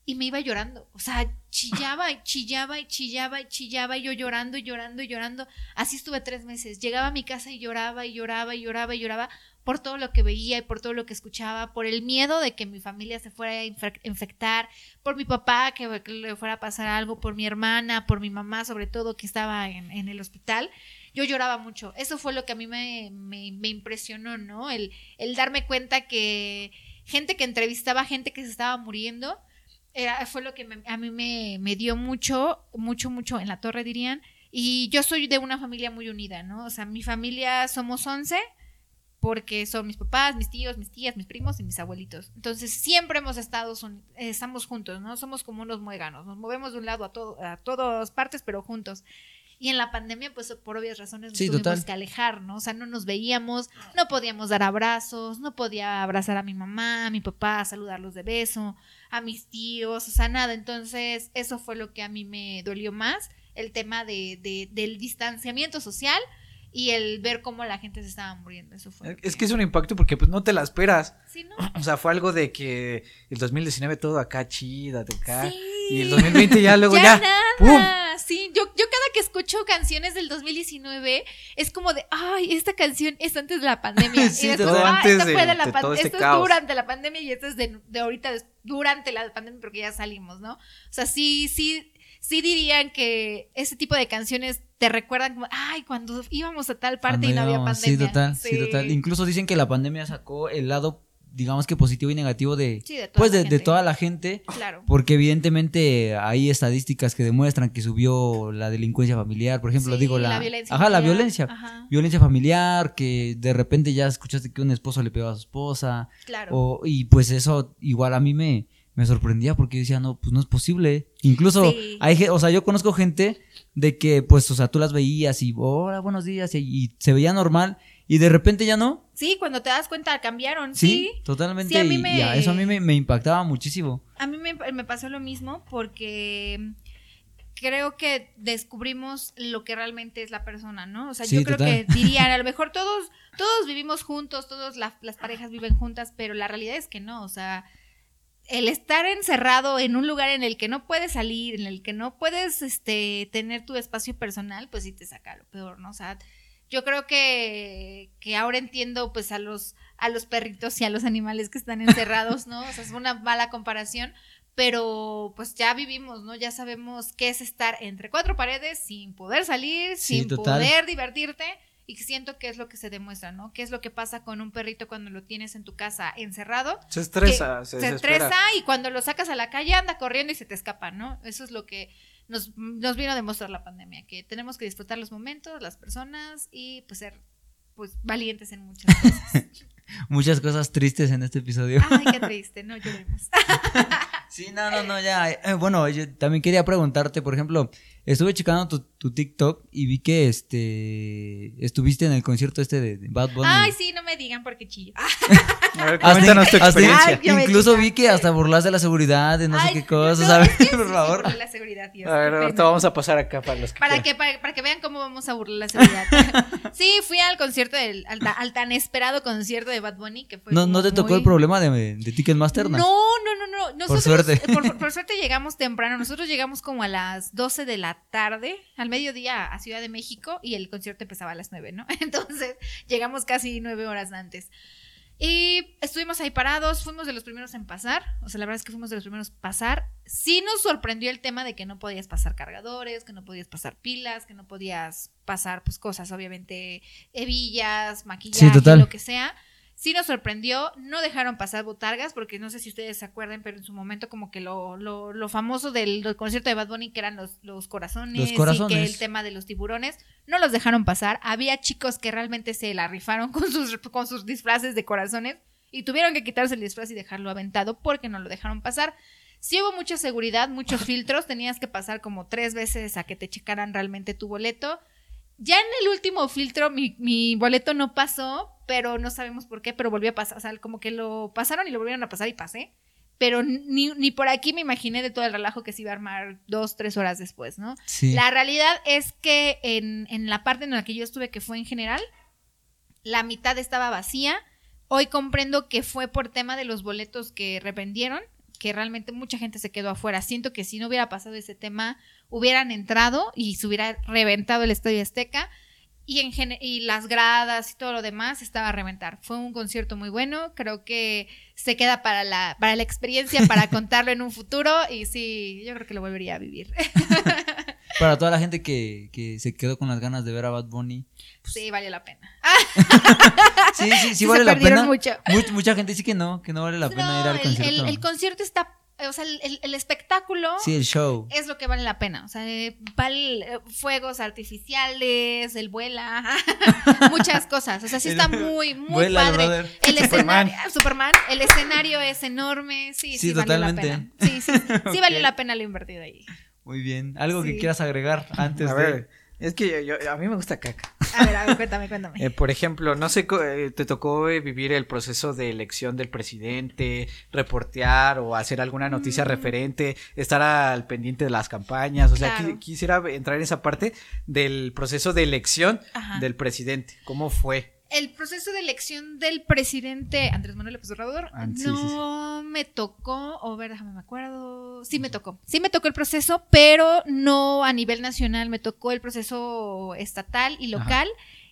y me iba llorando, o sea, chillaba y chillaba y chillaba y chillaba y yo llorando y llorando y llorando. Así estuve tres meses. Llegaba a mi casa y lloraba y lloraba y lloraba y lloraba por todo lo que veía y por todo lo que escuchaba, por el miedo de que mi familia se fuera a infectar, por mi papá que, le fuera a pasar algo, por mi hermana, por mi mamá sobre todo que estaba en, en el hospital yo lloraba mucho. Eso fue lo que a mí me, me, impresionó, ¿no? El, el, darme cuenta que gente que entrevistaba, gente que se estaba muriendo, era, fue lo que a mí me, me, dio mucho, mucho, mucho en la torre, dirían. Y yo soy de una familia muy unida, ¿no? O sea, mi familia somos 11 porque son mis papás, mis tíos, mis tías, mis primos y mis abuelitos. Entonces siempre hemos estado, estamos juntos, ¿no? Somos como unos muéganos, nos movemos de un lado a, todo, a todas partes, pero juntos. Y en la pandemia, pues por obvias razones nos tuvimos que alejar, ¿no? O sea, no nos veíamos, no podíamos dar abrazos, no podía abrazar a mi mamá, a mi papá, saludarlos de beso, a mis tíos, o sea, nada. Entonces, eso fue lo que a mí me dolió más, el tema de, de del distanciamiento social y el ver cómo la gente se estaba muriendo. Eso fue. Es que es un impacto porque pues no te la esperas. Sí, ¿no? O sea, fue algo de que el 2019 todo acá chida, de acá. Y el 2020 ya luego ya. Nada. Sí, yo, yo cada que escucho canciones del 2019 es como de, ay, esta canción es antes de la pandemia. sí, y todo ah, antes de, fue de la pandemia. Este esto es durante la pandemia y esto es de, de ahorita, durante la pandemia porque ya salimos, ¿no? O sea, sí, sí sí dirían que ese tipo de canciones te recuerdan como, ay, cuando íbamos a tal parte y no había pandemia. Sí, total, sí. total. Incluso dicen que la pandemia sacó el lado digamos que positivo y negativo de, de pues de, toda la gente claro. porque evidentemente hay estadísticas que demuestran que subió la delincuencia familiar por ejemplo digo la, violencia ajá la violencia violencia familiar que de repente ya escuchaste que un esposo le pegó a su esposa claro y pues eso igual a mí me me sorprendía porque yo decía, no, pues no es posible. Incluso hay, o sea, yo conozco gente de que, pues, o sea, tú las veías y, hola, buenos días, y, se veía normal, y de repente ya no. Sí, cuando te das cuenta cambiaron, sí. totalmente, y, eso a mí me, impactaba muchísimo. A mí me, me pasó lo mismo porque creo que descubrimos lo que realmente es la persona, ¿no? O sea, yo creo que dirían, a lo mejor todos, todos vivimos juntos, todas las parejas viven juntas, pero la realidad es que no, o sea el estar encerrado en un lugar en el que no puedes salir, en el que no puedes este, tener tu espacio personal, pues sí te saca lo peor, ¿no? O sea, yo creo que, que ahora entiendo pues a los, a los perritos y a los animales que están encerrados, ¿no? O sea, es una mala comparación, pero pues ya vivimos, ¿no? Ya sabemos qué es estar entre cuatro paredes sin poder salir, sin poder divertirte y siento que es lo que se demuestra, ¿no? ¿Qué es lo que pasa con un perrito cuando lo tienes en tu casa encerrado? Se estresa, se, se estresa y cuando lo sacas a la calle anda corriendo y se te escapa, ¿no? Eso es lo que nos, nos vino a demostrar la pandemia, que tenemos que disfrutar los momentos, las personas y pues ser pues valientes en muchas cosas. muchas cosas tristes en este episodio. Ay, qué triste, no lloremos. sí, no, no, no, ya. Eh, bueno, yo también quería preguntarte, por ejemplo, Estuve checando tu, TikTok y vi que este estuviste en el concierto este de, Bad Bunny. Ay, sí, no me digan porque chillo. A ver, tu experiencia. incluso vi que hasta burlaste de la seguridad, de no sé qué cosas, ¿sabes? por favor. La seguridad, Dios, a ver, ahorita vamos a pasar acá para los que para que para, que vean cómo vamos a burlar la seguridad. sí, fui al concierto del al, tan esperado concierto de Bad Bunny que fue No no te tocó el problema de, de Ticketmaster, ¿no? No, no, no, no. Nosotros, por suerte. Por, por suerte llegamos temprano. Nosotros llegamos como a las 12 de la tarde, al mediodía a Ciudad de México y el concierto empezaba a las nueve, ¿no? Entonces llegamos casi nueve horas antes. Y estuvimos ahí parados, fuimos de los primeros en pasar, o sea, la verdad es que fuimos de los primeros en pasar. Sí nos sorprendió el tema de que no podías pasar cargadores, que no podías pasar pilas, que no podías pasar pues cosas, obviamente, hebillas, maquillaje, lo que sea sí nos sorprendió, no dejaron pasar botargas, porque no sé si ustedes se acuerdan, pero en su momento como que lo, lo, lo famoso del, concierto de Bad Bunny, que eran los, los, corazones, y que el tema de los tiburones, no los dejaron pasar. Había chicos que realmente se la rifaron con sus, con sus disfraces de corazones y tuvieron que quitarse el disfraz y dejarlo aventado porque no lo dejaron pasar. Sí hubo mucha seguridad, muchos filtros, tenías que pasar como tres veces a que te checaran realmente tu boleto. Ya en el último filtro mi, mi boleto no pasó, pero no sabemos por qué, pero volvió a pasar, o sea, como que lo pasaron y lo volvieron a pasar y pasé, pero ni, ni por aquí me imaginé de todo el relajo que se iba a armar dos, tres horas después, ¿no? Sí. La realidad es que en, en la parte en la que yo estuve, que fue en general, la mitad estaba vacía. Hoy comprendo que fue por tema de los boletos que revendieron, que realmente mucha gente se quedó afuera. Siento que si no hubiera pasado ese tema, hubieran entrado y se hubiera reventado el Estadio Azteca y, en y las gradas y todo lo demás estaba a reventar. Fue un concierto muy bueno, creo que se queda para la, para la experiencia, para contarlo en un futuro y sí, yo creo que lo volvería a vivir. Para toda la gente que, que se quedó con las ganas de ver a Bad Bunny. Pues sí, vale la pena. sí, sí, sí, vale la pena. mucha gente dice que no, que no vale la pena ir al concierto. el concierto está o sea, el, espectáculo. Sí, el show. Es lo que vale la pena. O sea, eh, eh, fuegos artificiales, el vuela, muchas cosas. O sea, sí está muy, muy padre. El, escenario, Superman, el escenario es enorme. Sí, sí, vale la pena. Sí, sí, sí, vale la pena lo invertido ahí. Muy bien. ¿Algo que quieras agregar antes a Ver. Es que yo, a mí me gusta caca. A ver, a ver, cuéntame, cuéntame. Eh, por ejemplo, no sé, eh, te tocó vivir el proceso de elección del presidente, reportear o hacer alguna noticia mm. referente, estar al pendiente de las campañas. O sea, quisiera entrar en esa parte del proceso de elección del presidente. ¿Cómo fue? El proceso de elección del presidente Andrés Manuel López Obrador ah, no me tocó, o ver, déjame me acuerdo, sí me tocó, sí me tocó el proceso, pero no a nivel nacional, me tocó el proceso estatal y local.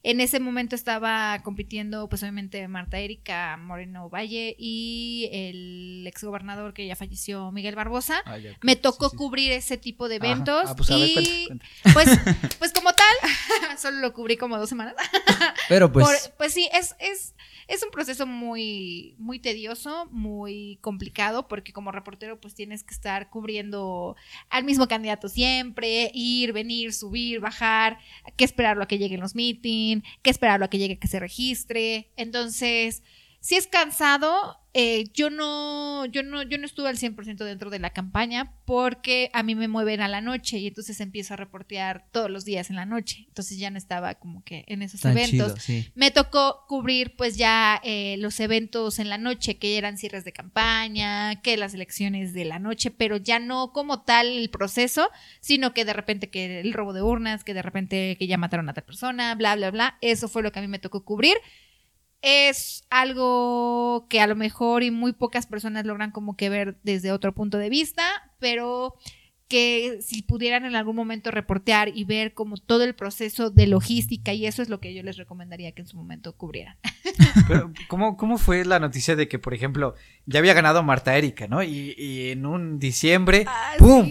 En ese momento estaba compitiendo, pues obviamente, Marta Erika Moreno Valle y el exgobernador que ya falleció, Miguel Barbosa. Ah, me tocó cubrir ese tipo de eventos. Ah, pues, y Pues, pues como tal, solo lo cubrí como dos semanas. Pero pues. pues sí, es, es es un proceso muy, muy tedioso, muy complicado, porque como reportero pues tienes que estar cubriendo al mismo candidato siempre, ir, venir, subir, bajar, que esperarlo a que lleguen los meetings, que esperarlo a que llegue que se registre. Entonces, si es cansado, eh, yo no, yo no, yo no estuve al 100% dentro de la campaña porque a mí me mueven a la noche y entonces empiezo a reportear todos los días en la noche. Entonces ya no estaba como que en esos eventos. Me tocó cubrir pues ya eh, los eventos en la noche, que eran cierres de campaña, que las elecciones de la noche, pero ya no como tal el proceso, sino que de repente que el robo de urnas, que de repente que ya mataron a tal persona, bla, bla, bla. Eso fue lo que a mí me tocó cubrir es algo que a lo mejor y muy pocas personas logran como que ver desde otro punto de vista, pero que si pudieran en algún momento reportear y ver como todo el proceso de logística y eso es lo que yo les recomendaría que en su momento cubrieran. Pero, ¿cómo, ¿Cómo fue la noticia de que, por ejemplo, ya había ganado Marta Erika, ¿no? Y, en un diciembre, ah, ¡pum!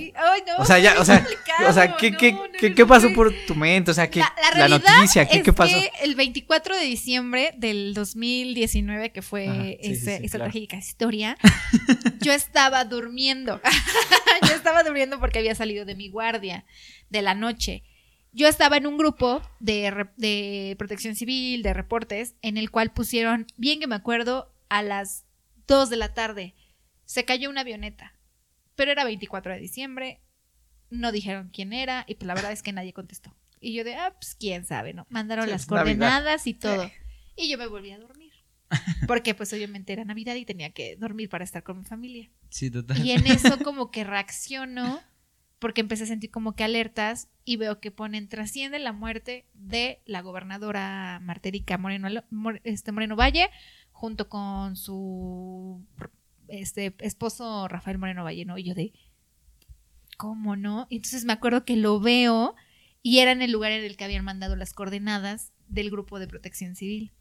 o sea, ya, o sea, o sea ¿qué, qué, qué, pasó por tu mente? O sea, ¿qué, la, noticia, ¿qué, ¿qué pasó? Que el 24 de diciembre del 2019, que fue esa trágica historia, yo estaba durmiendo. yo estaba durmiendo porque había salido de mi guardia de la noche. Yo estaba en un grupo de, de protección civil, de reportes, en el cual pusieron, bien que me acuerdo, a las 2 de la tarde. Se cayó una avioneta, pero era 24 de diciembre, no dijeron quién era y pues la verdad es que nadie contestó. Y yo de, ah, pues quién sabe, ¿no? Mandaron las coordenadas y todo. Y yo me volví a dormir. Porque pues obviamente era Navidad y tenía que dormir para estar con mi familia. Sí, total. Y en eso como que reacciono porque empecé a sentir como que alertas y veo que ponen trasciende la muerte de la gobernadora Marterica Moreno, este, Moreno Valle junto con su este, esposo Rafael Moreno Valle, ¿no? Y yo de, ¿cómo no? Y entonces me acuerdo que lo veo y era en el lugar en el que habían mandado las coordenadas del grupo de protección civil.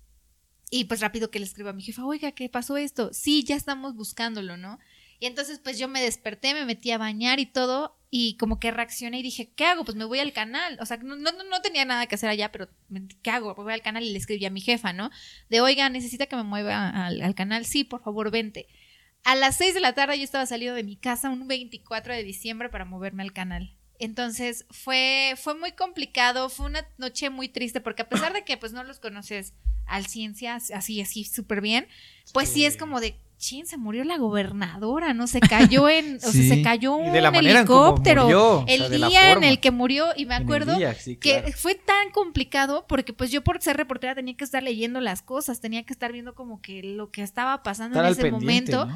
Y pues rápido que le escribo a mi jefa, oiga, ¿qué pasó esto? Sí, ya estamos buscándolo, ¿no? Y entonces pues yo me desperté, me metí a bañar y todo, y como que reaccioné y dije, ¿qué hago? Pues me voy al canal. O sea, no, no, no tenía nada que hacer allá, pero ¿qué hago? Pues voy al canal y le escribí a mi jefa, ¿no? De, oiga, necesita que me mueva al, canal. Sí, por favor, vente. A las 6 de la tarde yo estaba saliendo de mi casa un 24 de diciembre para moverme al canal. Entonces fue, fue muy complicado, fue una noche muy triste porque a pesar de que pues no los conoces al ciencia así, así súper bien, pues sí. es como de, chin, se murió la gobernadora, ¿no? Se cayó en, o sea, se cayó un helicóptero. el día en el que murió, y me acuerdo que fue tan complicado porque pues yo por ser reportera tenía que estar leyendo las cosas, tenía que estar viendo como que lo que estaba pasando en ese momento.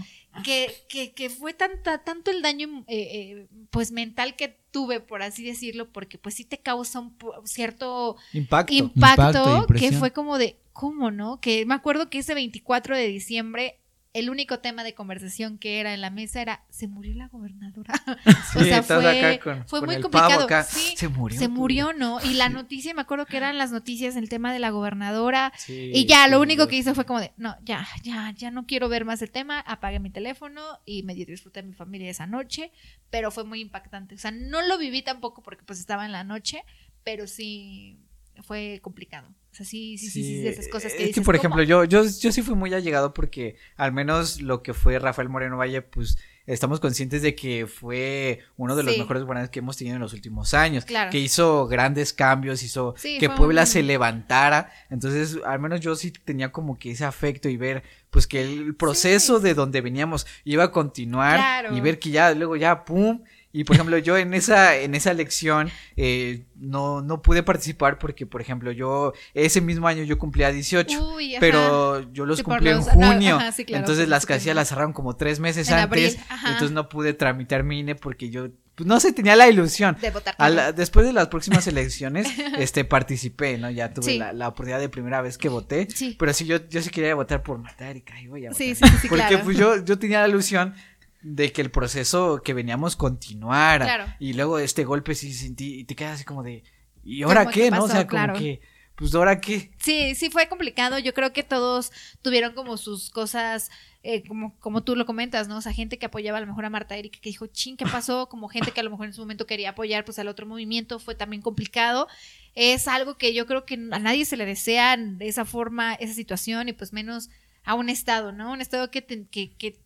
Que, que, que, fue tanta, tanto el daño eh, eh, pues mental que tuve, por así decirlo, porque pues sí te causa un cierto impacto, impacto que fue como de, ¿cómo no? Que me acuerdo que ese 24 de diciembre el único tema de conversación que era en la mesa era se murió la gobernadora. o sea, fue, fue muy complicado. Sí, se murió. Se murió, ¿no? Y la noticia, me acuerdo que eran las noticias el tema de la gobernadora. y ya, lo único que hizo fue como de, no, ya, ya, ya no quiero ver más el tema, apagué mi teléfono y me disfruté de mi familia esa noche, pero fue muy impactante. O sea, no lo viví tampoco porque pues estaba en la noche, pero sí fue complicado. O sea, sí, sí, sí, sí, esas cosas que Es que, por ejemplo, yo, yo, yo sí fui muy allegado porque al menos lo que fue Rafael Moreno Valle, pues estamos conscientes de que fue uno de los mejores gobernadores que hemos tenido en los últimos años. Claro. Que hizo grandes cambios, hizo que Puebla se levantara. Entonces, al menos yo sí tenía como que ese afecto y ver, pues que el proceso de donde veníamos iba a continuar y ver que ya, luego ya, pum, y por ejemplo, yo en esa, en esa lección eh, no, no pude participar porque, por ejemplo, yo ese mismo año yo cumplía 18, pero yo los cumplí en junio. entonces las casillas las cerraron como tres meses antes. entonces no pude tramitar mi INE porque yo pues, no sé, tenía la ilusión. De votar. después de las próximas elecciones, este, participé, ¿no? Ya tuve la, oportunidad de primera vez que voté. Pero sí, yo, yo sí quería votar por matar y voy a votar. Sí, sí, sí, Porque pues yo, yo tenía la ilusión de que el proceso que veníamos continuara. Y luego este golpe sí sentí, y te quedas así como de, ¿y ahora qué? ¿No? O sea, como que, pues ahora qué. Sí, sí fue complicado. Yo creo que todos tuvieron como sus cosas, eh, como, como tú lo comentas, ¿no? O sea, gente que apoyaba a lo mejor a Marta Erika, que dijo, ching, ¿qué pasó? Como gente que a lo mejor en su momento quería apoyar pues al otro movimiento, fue también complicado. Es algo que yo creo que a nadie se le desea de esa forma, esa situación, y pues menos a un estado, ¿no? Un estado que, que, que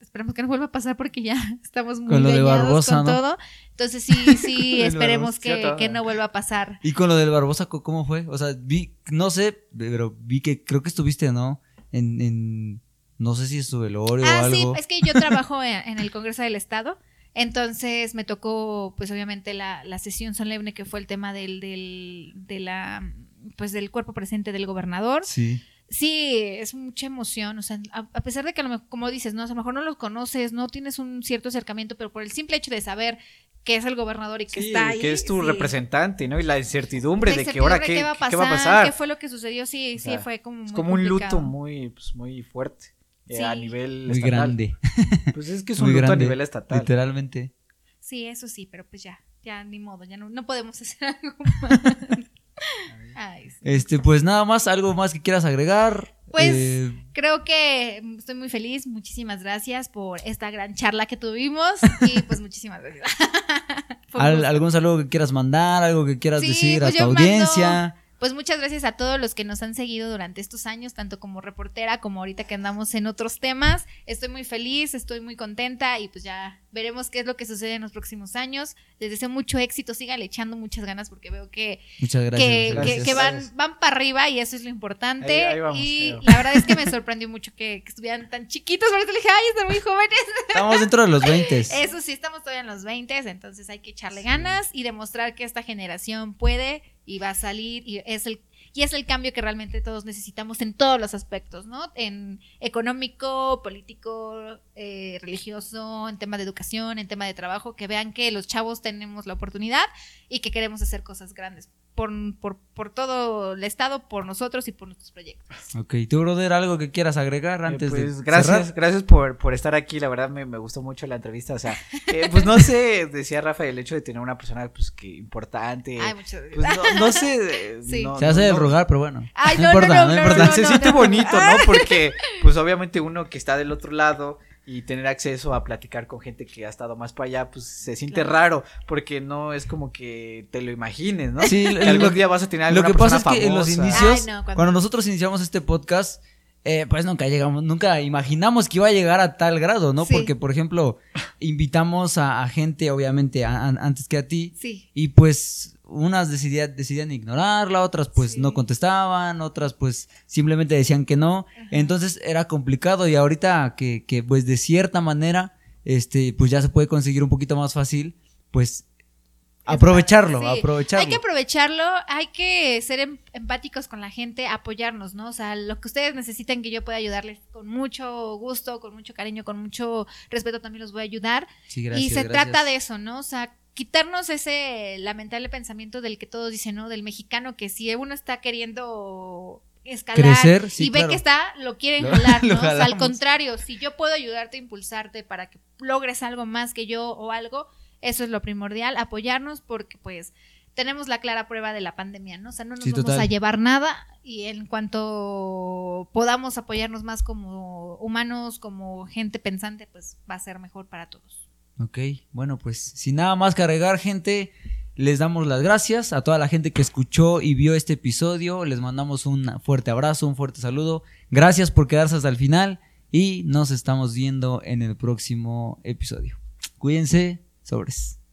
esperemos que no vuelva a pasar porque ya estamos muy con lo de Barbosa, con todo. Entonces sí, sí, esperemos que, no vuelva a pasar. ¿Y con lo del Barbosa cómo fue? O sea, vi, no sé, pero vi que creo que estuviste, ¿no? En, en no sé si es su velorio o algo. Ah, sí, es que yo trabajo en, el Congreso del Estado. Entonces me tocó, pues obviamente, la, la sesión solemne que fue el tema del, del, de la, pues del cuerpo presente del gobernador. Sí sí, es mucha emoción, o sea, a, pesar de que, a lo mejor, como dices, no, a lo mejor no los conoces, no tienes un cierto acercamiento, pero por el simple hecho de saber que es el gobernador y que está ahí. que es tu representante, ¿no? Y la incertidumbre, de que ahora qué, va, a pasar, qué fue lo que sucedió, sí, sí, fue como Es como un luto muy, pues, muy fuerte eh, a nivel Muy grande. Pues es que es un luto a nivel estatal. Literalmente. Sí, eso sí, pero pues ya, ya ni modo, ya no, no podemos hacer algo más. Este, pues nada más, algo más que quieras agregar. Pues eh, creo que estoy muy feliz. Muchísimas gracias por esta gran charla que tuvimos. Y pues muchísimas gracias. ¿Algún saludo que quieras mandar? ¿Algo que quieras decir a pues tu audiencia? Pues muchas gracias a todos los que nos han seguido durante estos años, tanto como reportera como ahorita que andamos en otros temas. Estoy muy feliz, estoy muy contenta y pues ya veremos qué es lo que sucede en los próximos años. Les deseo mucho éxito, síganle echando muchas ganas porque veo que, que, van, van para arriba y eso es lo importante. y la verdad es que me sorprendió mucho que, estuvieran tan chiquitos, por eso le dije, ay, están muy jóvenes. Estamos dentro de los 20. Eso sí, estamos todavía en los 20, entonces hay que echarle ganas y demostrar que esta generación puede y va a salir y es el y es el cambio que realmente todos necesitamos en todos los aspectos, ¿no? En económico, político, eh, religioso, en tema de educación, en tema de trabajo, que vean que los chavos tenemos la oportunidad y que queremos hacer cosas grandes por, por, por, todo el Estado, por nosotros y por nuestros proyectos. Ok, tú, brother, algo que quieras agregar eh, antes de. Pues gracias, gracias por, por estar aquí. La verdad me, me gustó mucho la entrevista. O sea, eh, pues no sé, decía Rafa, el hecho de tener una persona pues que importante. Ay, muchas pues, gracias. no, sé. sí. Se hace el rogar, pero bueno. Ay, no, importa, no, importa. Se siente bonito, ¿no? Porque, pues obviamente uno que está del otro lado y tener acceso a platicar con gente que ha estado más para allá, pues se siente raro, porque no es como que te lo imagines, ¿no? Sí, que algún día vas a tener Lo que pasa es que en los inicios, cuando... nosotros iniciamos este podcast, eh, pues nunca llegamos, nunca imaginamos que iba a llegar a tal grado, ¿no? Porque, por ejemplo, invitamos a, gente, obviamente, antes que a ti. Sí. Y pues unas decidían, decidían ignorarla, otras pues no contestaban, otras pues simplemente decían que no. Entonces era complicado y ahorita que, que pues de cierta manera, este, pues ya se puede conseguir un poquito más fácil, pues aprovecharlo, aprovecharlo. Hay que aprovecharlo, hay que ser em, empáticos con la gente, apoyarnos, ¿no? O sea, lo que ustedes necesiten que yo pueda ayudarles con mucho gusto, con mucho cariño, con mucho respeto también los voy a ayudar. y se trata de eso, ¿no? O sea, quitarnos ese lamentable pensamiento del que todos dicen, ¿no? Del mexicano que si uno está queriendo escalar Crecer, y ve que está, lo quieren jalar, ¿no? al contrario, si yo puedo ayudarte a impulsarte para que logres algo más que yo o algo, eso es lo primordial, apoyarnos porque pues tenemos la clara prueba de la pandemia, ¿no? O sea, no nos vamos a llevar nada y en cuanto podamos apoyarnos más como humanos, como gente pensante, pues va a ser mejor para todos. Ok, bueno, pues sin nada más que agregar, gente, les damos las gracias a toda la gente que escuchó y vio este episodio. Les mandamos un fuerte abrazo, un fuerte saludo. Gracias por quedarse hasta el final y nos estamos viendo en el próximo episodio. Cuídense, sobres.